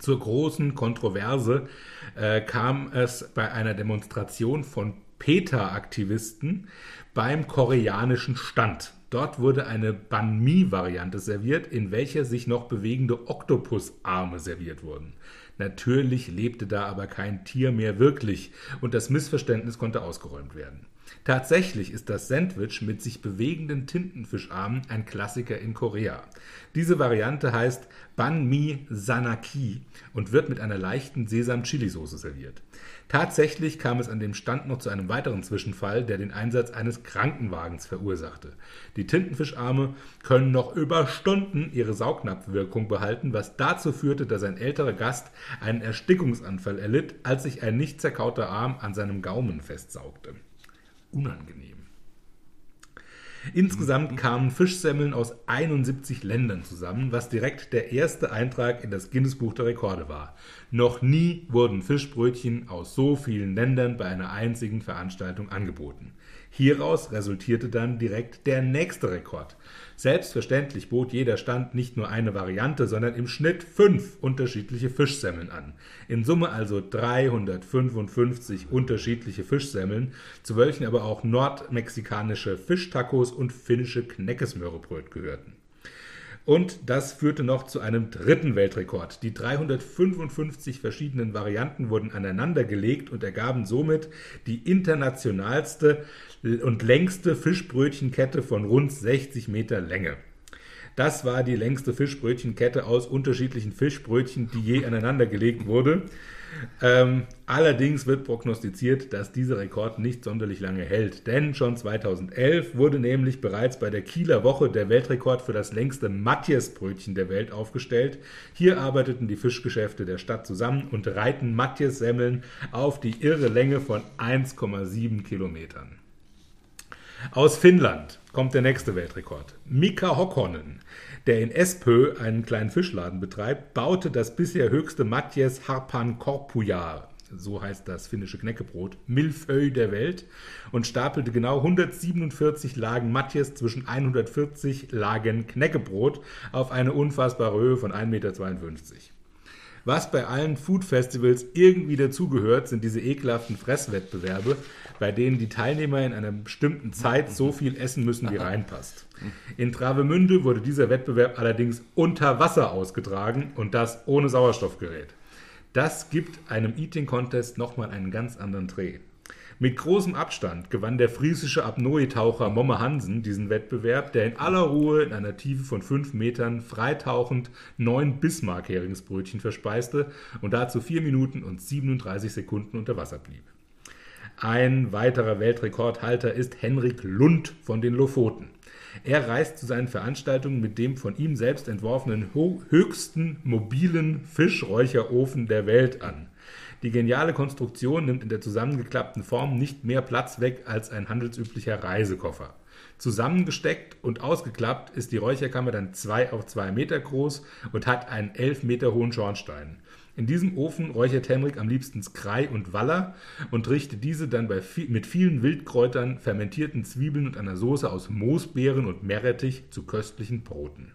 Zur großen Kontroverse äh, kam es bei einer Demonstration von PETA-Aktivisten beim koreanischen Stand. Dort wurde eine Banh Mi-Variante serviert, in welcher sich noch bewegende Oktopusarme serviert wurden. Natürlich lebte da aber kein Tier mehr wirklich und das Missverständnis konnte ausgeräumt werden. Tatsächlich ist das Sandwich mit sich bewegenden Tintenfischarmen ein Klassiker in Korea. Diese Variante heißt Banh Mi Sanaki und wird mit einer leichten Sesam-Chili-Soße serviert. Tatsächlich kam es an dem Stand noch zu einem weiteren Zwischenfall, der den Einsatz eines Krankenwagens verursachte. Die Tintenfischarme können noch über Stunden ihre Saugnapfwirkung behalten, was dazu führte, dass ein älterer Gast einen Erstickungsanfall erlitt, als sich ein nicht zerkauter Arm an seinem Gaumen festsaugte. Unangenehm. Insgesamt kamen Fischsemmeln aus 71 Ländern zusammen, was direkt der erste Eintrag in das Guinness-Buch der Rekorde war. Noch nie wurden Fischbrötchen aus so vielen Ländern bei einer einzigen Veranstaltung angeboten. Hieraus resultierte dann direkt der nächste Rekord. Selbstverständlich bot jeder Stand nicht nur eine Variante, sondern im Schnitt fünf unterschiedliche Fischsemmeln an. In Summe also 355 unterschiedliche Fischsemmeln, zu welchen aber auch nordmexikanische Fischtacos und finnische Kneckesmörrebröt gehörten. Und das führte noch zu einem dritten Weltrekord. Die 355 verschiedenen Varianten wurden aneinandergelegt und ergaben somit die internationalste und längste Fischbrötchenkette von rund 60 Meter Länge. Das war die längste Fischbrötchenkette aus unterschiedlichen Fischbrötchen, die je aneinandergelegt wurde. Ähm, allerdings wird prognostiziert, dass dieser Rekord nicht sonderlich lange hält, denn schon 2011 wurde nämlich bereits bei der Kieler Woche der Weltrekord für das längste Matthias-Brötchen der Welt aufgestellt. Hier arbeiteten die Fischgeschäfte der Stadt zusammen und reiten Matthias-Semmeln auf die irre Länge von 1,7 Kilometern. Aus Finnland kommt der nächste Weltrekord. Mika Hokkonen, der in Espö einen kleinen Fischladen betreibt, baute das bisher höchste Matjes Harpan Korpujar, so heißt das finnische Knäckebrot, Milföy der Welt und stapelte genau 147 Lagen Matjes zwischen 140 Lagen Knäckebrot auf eine unfassbare Höhe von 1,52 Meter. Was bei allen Food-Festivals irgendwie dazugehört, sind diese ekelhaften Fresswettbewerbe, bei denen die Teilnehmer in einer bestimmten Zeit so viel essen müssen, wie reinpasst. In Travemünde wurde dieser Wettbewerb allerdings unter Wasser ausgetragen und das ohne Sauerstoffgerät. Das gibt einem Eating Contest nochmal einen ganz anderen Dreh. Mit großem Abstand gewann der friesische Apnoe-Taucher Momme Hansen diesen Wettbewerb, der in aller Ruhe in einer Tiefe von 5 Metern freitauchend neun Bismarck-Heringsbrötchen verspeiste und dazu 4 Minuten und 37 Sekunden unter Wasser blieb. Ein weiterer Weltrekordhalter ist Henrik Lund von den Lofoten. Er reist zu seinen Veranstaltungen mit dem von ihm selbst entworfenen höchsten mobilen Fischräucherofen der Welt an. Die geniale Konstruktion nimmt in der zusammengeklappten Form nicht mehr Platz weg als ein handelsüblicher Reisekoffer. Zusammengesteckt und ausgeklappt ist die Räucherkammer dann 2 auf 2 Meter groß und hat einen 11 Meter hohen Schornstein. In diesem Ofen räuchert Henrik am liebsten Skrei und Waller und richtet diese dann bei, mit vielen Wildkräutern, fermentierten Zwiebeln und einer Soße aus Moosbeeren und Meerrettich zu köstlichen Broten.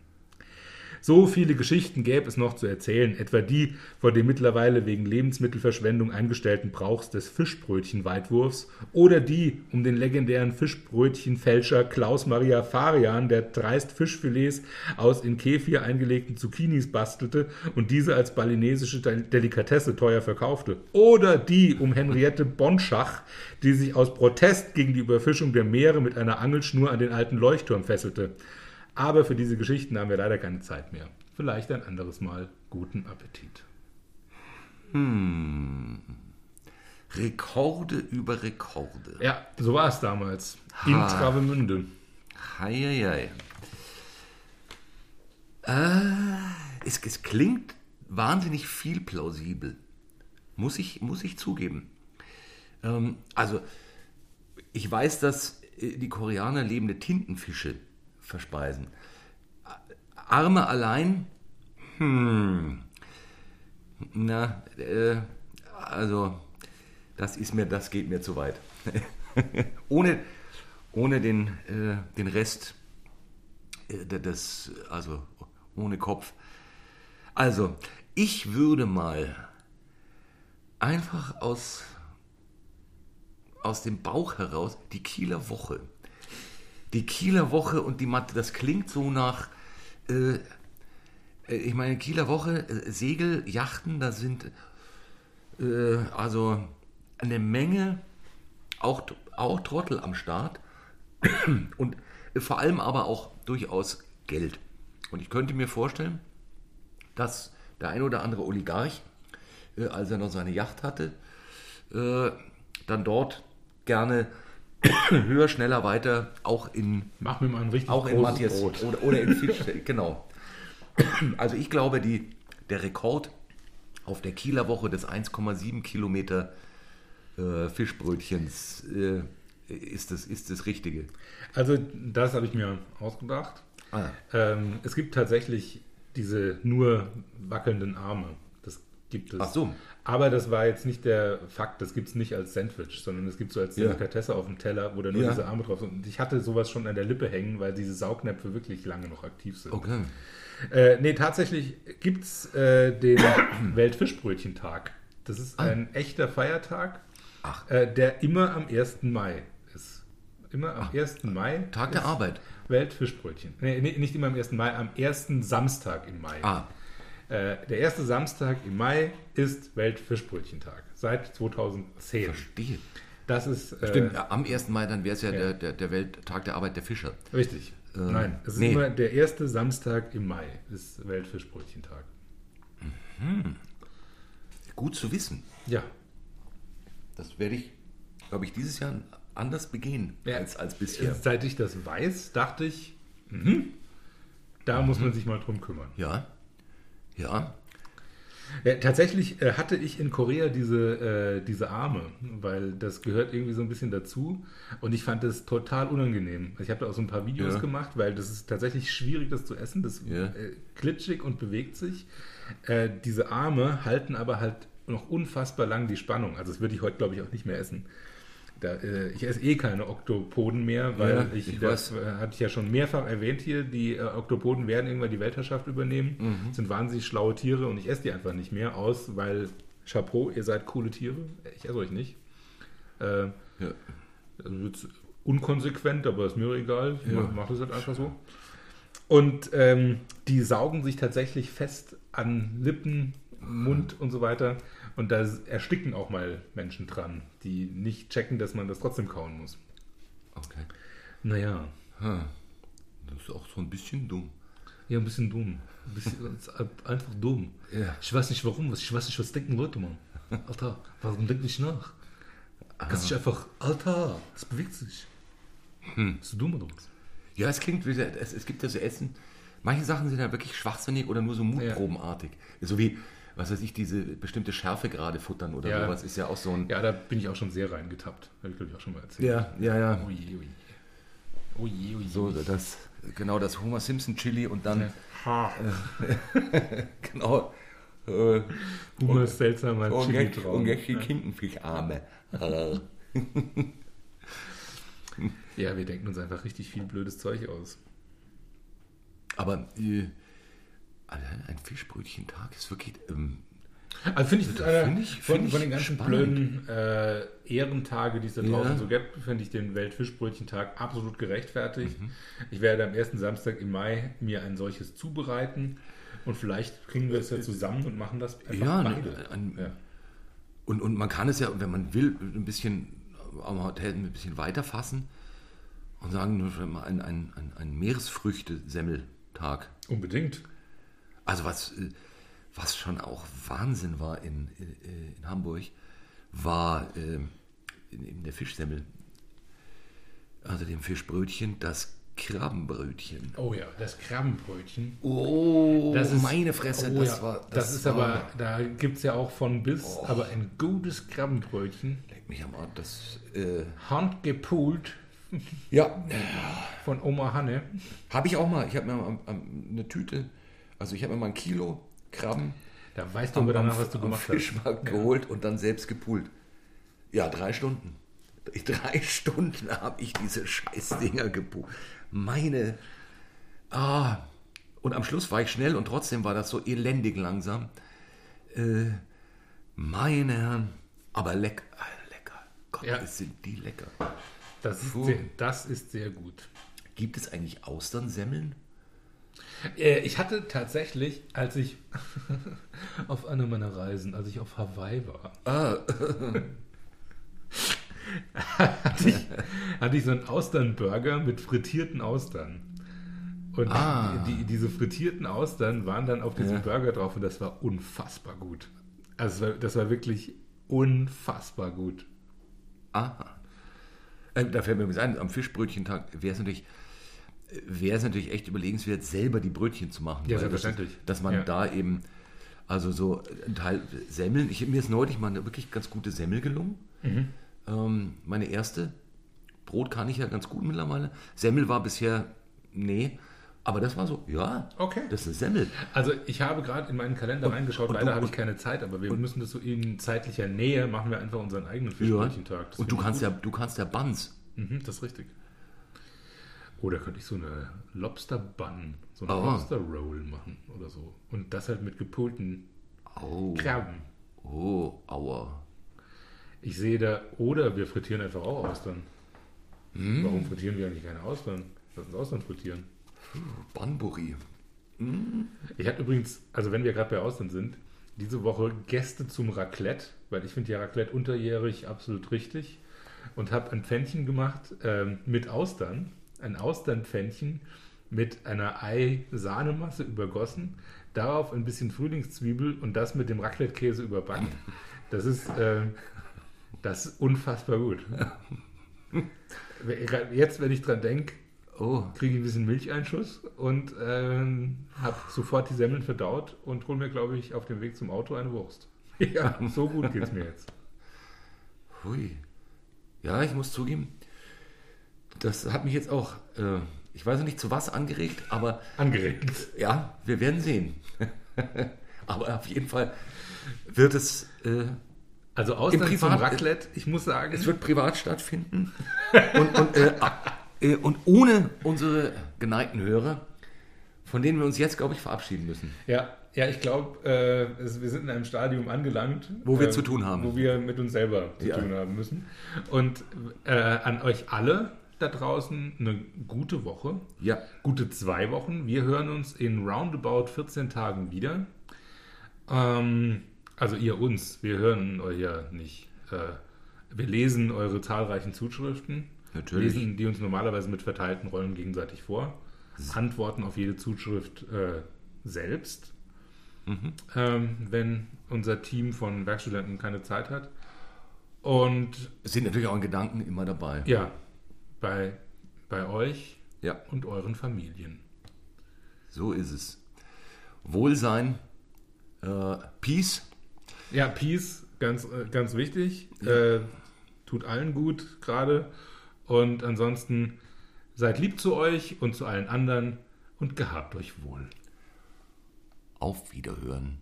So viele Geschichten gäbe es noch zu erzählen, etwa die vor dem mittlerweile wegen Lebensmittelverschwendung eingestellten Brauchs des Fischbrötchenweitwurfs oder die um den legendären Fischbrötchenfälscher Klaus Maria Farian, der dreist Fischfilets aus in Kefir eingelegten Zucchinis bastelte und diese als balinesische Delikatesse teuer verkaufte. Oder die um Henriette Bonschach, die sich aus Protest gegen die Überfischung der Meere mit einer Angelschnur an den alten Leuchtturm fesselte. Aber für diese Geschichten haben wir leider keine Zeit mehr. Vielleicht ein anderes Mal. Guten Appetit. Hm. Rekorde über Rekorde. Ja, so war es damals. In Ha. Travemünde. Heieiei. Äh, es, es klingt wahnsinnig viel plausibel. Muss ich, muss ich zugeben. Ähm, also, ich weiß, dass äh, die Koreaner lebende Tintenfische verspeisen. Arme allein, hm, na, äh, also, das ist mir, das geht mir zu weit. ohne, ohne den, äh, den Rest äh, des, also ohne Kopf. Also, ich würde mal einfach aus, aus dem Bauch heraus die Kieler Woche. Die Kieler Woche und die Mathe, das klingt so nach, äh, äh, ich meine, Kieler Woche, äh, Segel, Yachten, da sind äh, also eine Menge auch, auch Trottel am Start und vor allem aber auch durchaus Geld. Und ich könnte mir vorstellen, dass der ein oder andere Oligarch, äh, als er noch seine Yacht hatte, äh, dann dort gerne höher, schneller, weiter auch in Mach mir mal ein richtig auch in Matthias Brot. oder, oder in Fisch, genau. Also ich glaube, die, der Rekord auf der Kieler Woche des 1,7 Kilometer äh, Fischbrötchens äh, ist das, ist das Richtige? Also das habe ich mir ausgedacht. Ah. Ähm, es gibt tatsächlich diese nur wackelnden Arme. Gibt es. Ach so. Aber das war jetzt nicht der Fakt, das gibt es nicht als Sandwich, sondern es gibt so als Ja. Delikatesse auf dem Teller, wo da nur Ja. diese Arme drauf sind. Und ich hatte sowas schon an der Lippe hängen, weil diese Saugnäpfe wirklich lange noch aktiv sind. Okay. Äh, nee, tatsächlich gibt es äh, den Weltfischbrötchentag. Das ist ein echter Feiertag, Ah. Ach. äh, der immer am 1. Mai ist. Immer am 1. Mai. Tag der Arbeit. Weltfischbrötchen. Nee, nee, nicht immer am 1. Mai, am ersten Samstag im Mai. Ah, Äh, der erste Samstag im Mai ist Weltfischbrötchentag. Seit 2010. verstehe. Das ist äh, Stimmt, ja, am 1. Mai, dann wäre es ja, ja. Der, der, der Welttag der Arbeit der Fischer. richtig. Äh, Nein, es ist nee. immer der erste Samstag im Mai ist Weltfischbrötchentag. Gut zu wissen. Ja, Das werde ich, glaube ich, dieses Jahr anders begehen Ja. als, als bisher. Seit ich das weiß, dachte ich, mhm, da muss man sich mal drum kümmern. Ja. Ja. Ja, tatsächlich äh, hatte ich in Korea diese, äh, diese Arme, weil das gehört irgendwie so ein bisschen dazu und ich fand das total unangenehm. Ich habe da auch so ein paar Videos Ja. gemacht, weil das ist tatsächlich schwierig, das zu essen. Das Ja. äh, glitschig und bewegt sich. Äh, diese Arme halten aber halt noch unfassbar lang die Spannung. Also das würde ich heute, glaube ich, auch nicht mehr essen. Da, äh, ich esse eh keine Oktopoden mehr, weil Ja, ich, ich das weiß. äh, hatte ich ja schon mehrfach erwähnt hier, die äh, Oktopoden werden irgendwann die Weltherrschaft übernehmen, Mhm. sind wahnsinnig schlaue Tiere und ich esse die einfach nicht mehr aus, weil Chapeau, ihr seid coole Tiere, ich esse euch nicht. Äh, ja. also unkonsequent, aber ist mir egal, ich Ja. mach, mach das halt einfach so. Und ähm, die saugen sich tatsächlich fest an Lippen, Mund und so weiter. Und da ersticken auch mal Menschen dran, die nicht checken, dass man das trotzdem kauen muss. Okay. Naja, Hm. Das ist auch so ein bisschen dumm. ja, ein bisschen dumm. Ein bisschen, ist einfach dumm. Ja. Ich weiß nicht warum, ich weiß nicht, was denken Leute, Mann. Alter, warum denke ich nach? Kannst dich einfach, Alter, es bewegt sich. Bist du dumm oder was? Ja, es klingt, wie gesagt, es, es gibt ja so Essen. Manche Sachen sind ja wirklich schwachsinnig oder nur so mutprobenartig. So wie, was weiß ich, diese bestimmte Schärfe gerade futtern oder Ja. sowas ist ja auch so ein. Ja, da bin ich auch schon sehr reingetappt. Habe ich, glaube ich, auch schon mal erzählt. ja, ja. ja. Ui, ui. Ui, ui, So, das, genau, das Homer Simpson Chili und dann, Ha. genau, äh, ist seltsamer und Chili drauf. und jetzt die Tintenfischarme. Äh. Ja, wir denken uns einfach richtig viel blödes Zeug aus. Aber äh, allein ein Fischbrötchentag ist wirklich, ähm, Also finde ich, das einer Find ich- von, find von ich den ganzen spannend. blöden äh, Ehrentage, die es da draußen Ja. so gibt, finde ich den Weltfischbrötchentag absolut gerechtfertigt. Mhm. Ich werde am ersten Samstag im Mai mir ein solches zubereiten und vielleicht kriegen wir es ja zusammen und machen das einfach Ja, beide. ne, ein- ja. Und, und man kann es ja, wenn man will, ein bisschen am Hotel ein bisschen weiter fassen und sagen, nur mal ein, ein, ein, ein Meeresfrüchte-Semmeltag. Unbedingt. Also was, äh, was schon auch Wahnsinn war in, in, in Hamburg, war äh, in, in der Fischsemmel, also dem Fischbrötchen, das Krabbenbrötchen. Oh ja, das Krabbenbrötchen. Oh, Das ist, meine Fresse, oh das ja, war... Das, ist war, aber, da gibt es ja auch von bis, aber ein gutes Krabbenbrötchen, Leck mich am Arsch, das... Äh, handgepult ja, von Oma Hanne. Habe ich auch mal. Ich habe mir eine Tüte, also ich habe mal ein Kilo Krabben Da weißt du aber danach, was du gemacht hast. Fischmarkt geholt und dann selbst gepult. Ja, drei Stunden. Drei Stunden habe ich diese Scheißdinger gepult. Meine. Ah. Und am Schluss war ich schnell und trotzdem war das so elendig langsam. Äh, meine Herren. Aber lecker. Lecker. Gott, Ja. sind die lecker. Das ist, sehr, das ist sehr gut. Gibt es eigentlich Austernsemmeln? Äh, ich hatte tatsächlich, als ich auf einer meiner Reisen, als ich auf Hawaii war, Ah, hatte ich, hatte ich so einen Austernburger mit frittierten Austern. Und Ah. die, diese frittierten Austern waren dann auf diesem Ja. Burger drauf und das war unfassbar gut. Also das war wirklich unfassbar gut. Aha. Äh, da fällt mir übrigens ein, am Fischbrötchentag wäre es natürlich, wäre es natürlich echt überlegenswert, selber die Brötchen zu machen. Ja, das selbstverständlich. ist- Dass man Ja. da eben, also so ein Teil Semmeln, ich, mir ist neulich mal eine wirklich ganz gute Semmel gelungen. Mhm. Ähm, meine erste. Brot kann ich ja ganz gut mittlerweile. Semmel war bisher, nee. Aber das war so, ja, Okay. das ist eine Semmel. Also ich habe gerade in meinen Kalender reingeschaut, und leider habe ich keine Zeit, aber wir müssen das so in zeitlicher Nähe, machen wir einfach unseren eigenen Fischbrötchentag. Das Und du kannst gut. ja, du kannst ja Buns. Mhm, das ist richtig. Oder könnte ich so eine Lobster Bun, so eine Oh. Lobster Roll machen oder so. Und das halt mit gepulten Oh, Krabben. oh, aua. Ich sehe da, oder wir frittieren einfach auch Austern. Hm? Warum frittieren wir eigentlich keine Austern? Lass uns Austern frittieren. Banburi. Ich hatte übrigens, also wenn wir gerade bei Austern sind, diese Woche Gäste zum Raclette, weil ich finde ja Raclette unterjährig absolut richtig und habe ein Pfännchen gemacht ähm, mit Austern, ein Austernpfännchen mit einer Ei-Sahnemasse übergossen, darauf ein bisschen Frühlingszwiebel und das mit dem Raclette-Käse überbacken. Das ist, äh, das ist unfassbar gut. Jetzt, wenn ich dran denke, Oh, kriege ich ein bisschen Milcheinschuss und ähm, habe sofort die Semmeln verdaut und hole mir, glaube ich, auf dem Weg zum Auto eine Wurst. Ja, so gut geht's mir jetzt. hui. Ja, ich muss zugeben, das hat mich jetzt auch, äh, ich weiß noch nicht zu was angeregt, aber Angeregt. ja, wir werden sehen. aber auf jeden Fall wird es, äh, Also Austern Im zum Privat- Raclette, ich muss sagen, es wird privat stattfinden. und, und, äh, äh, und ohne unsere geneigten Hörer, von denen wir uns jetzt, glaube ich, verabschieden müssen. ja, ja, ich glaube, äh, wir sind in einem Stadium angelangt, Wo wir äh, zu tun haben. wo wir mit uns selber zu Ja. tun haben müssen. Und äh, an euch alle da draußen eine gute Woche. Ja, gute zwei Wochen. Wir hören uns in roundabout 14 Tagen wieder. Ähm, also ihr uns, wir hören euch ja nicht. Äh, wir lesen eure zahlreichen Zuschriften, Natürlich. lesen die uns normalerweise mit verteilten Rollen gegenseitig vor, antworten auf jede Zuschrift äh, selbst, ähm, wenn unser Team von Werkstudenten keine Zeit hat. Und es sind natürlich auch in Gedanken immer dabei. ja, bei, bei euch Ja, und euren Familien. so ist es. Wohlsein, äh, Peace. Ja, Peace, ganz, äh, ganz wichtig. Äh, tut allen gut gerade. Und ansonsten seid lieb zu euch und zu allen anderen und gehabt euch wohl. Auf Wiederhören.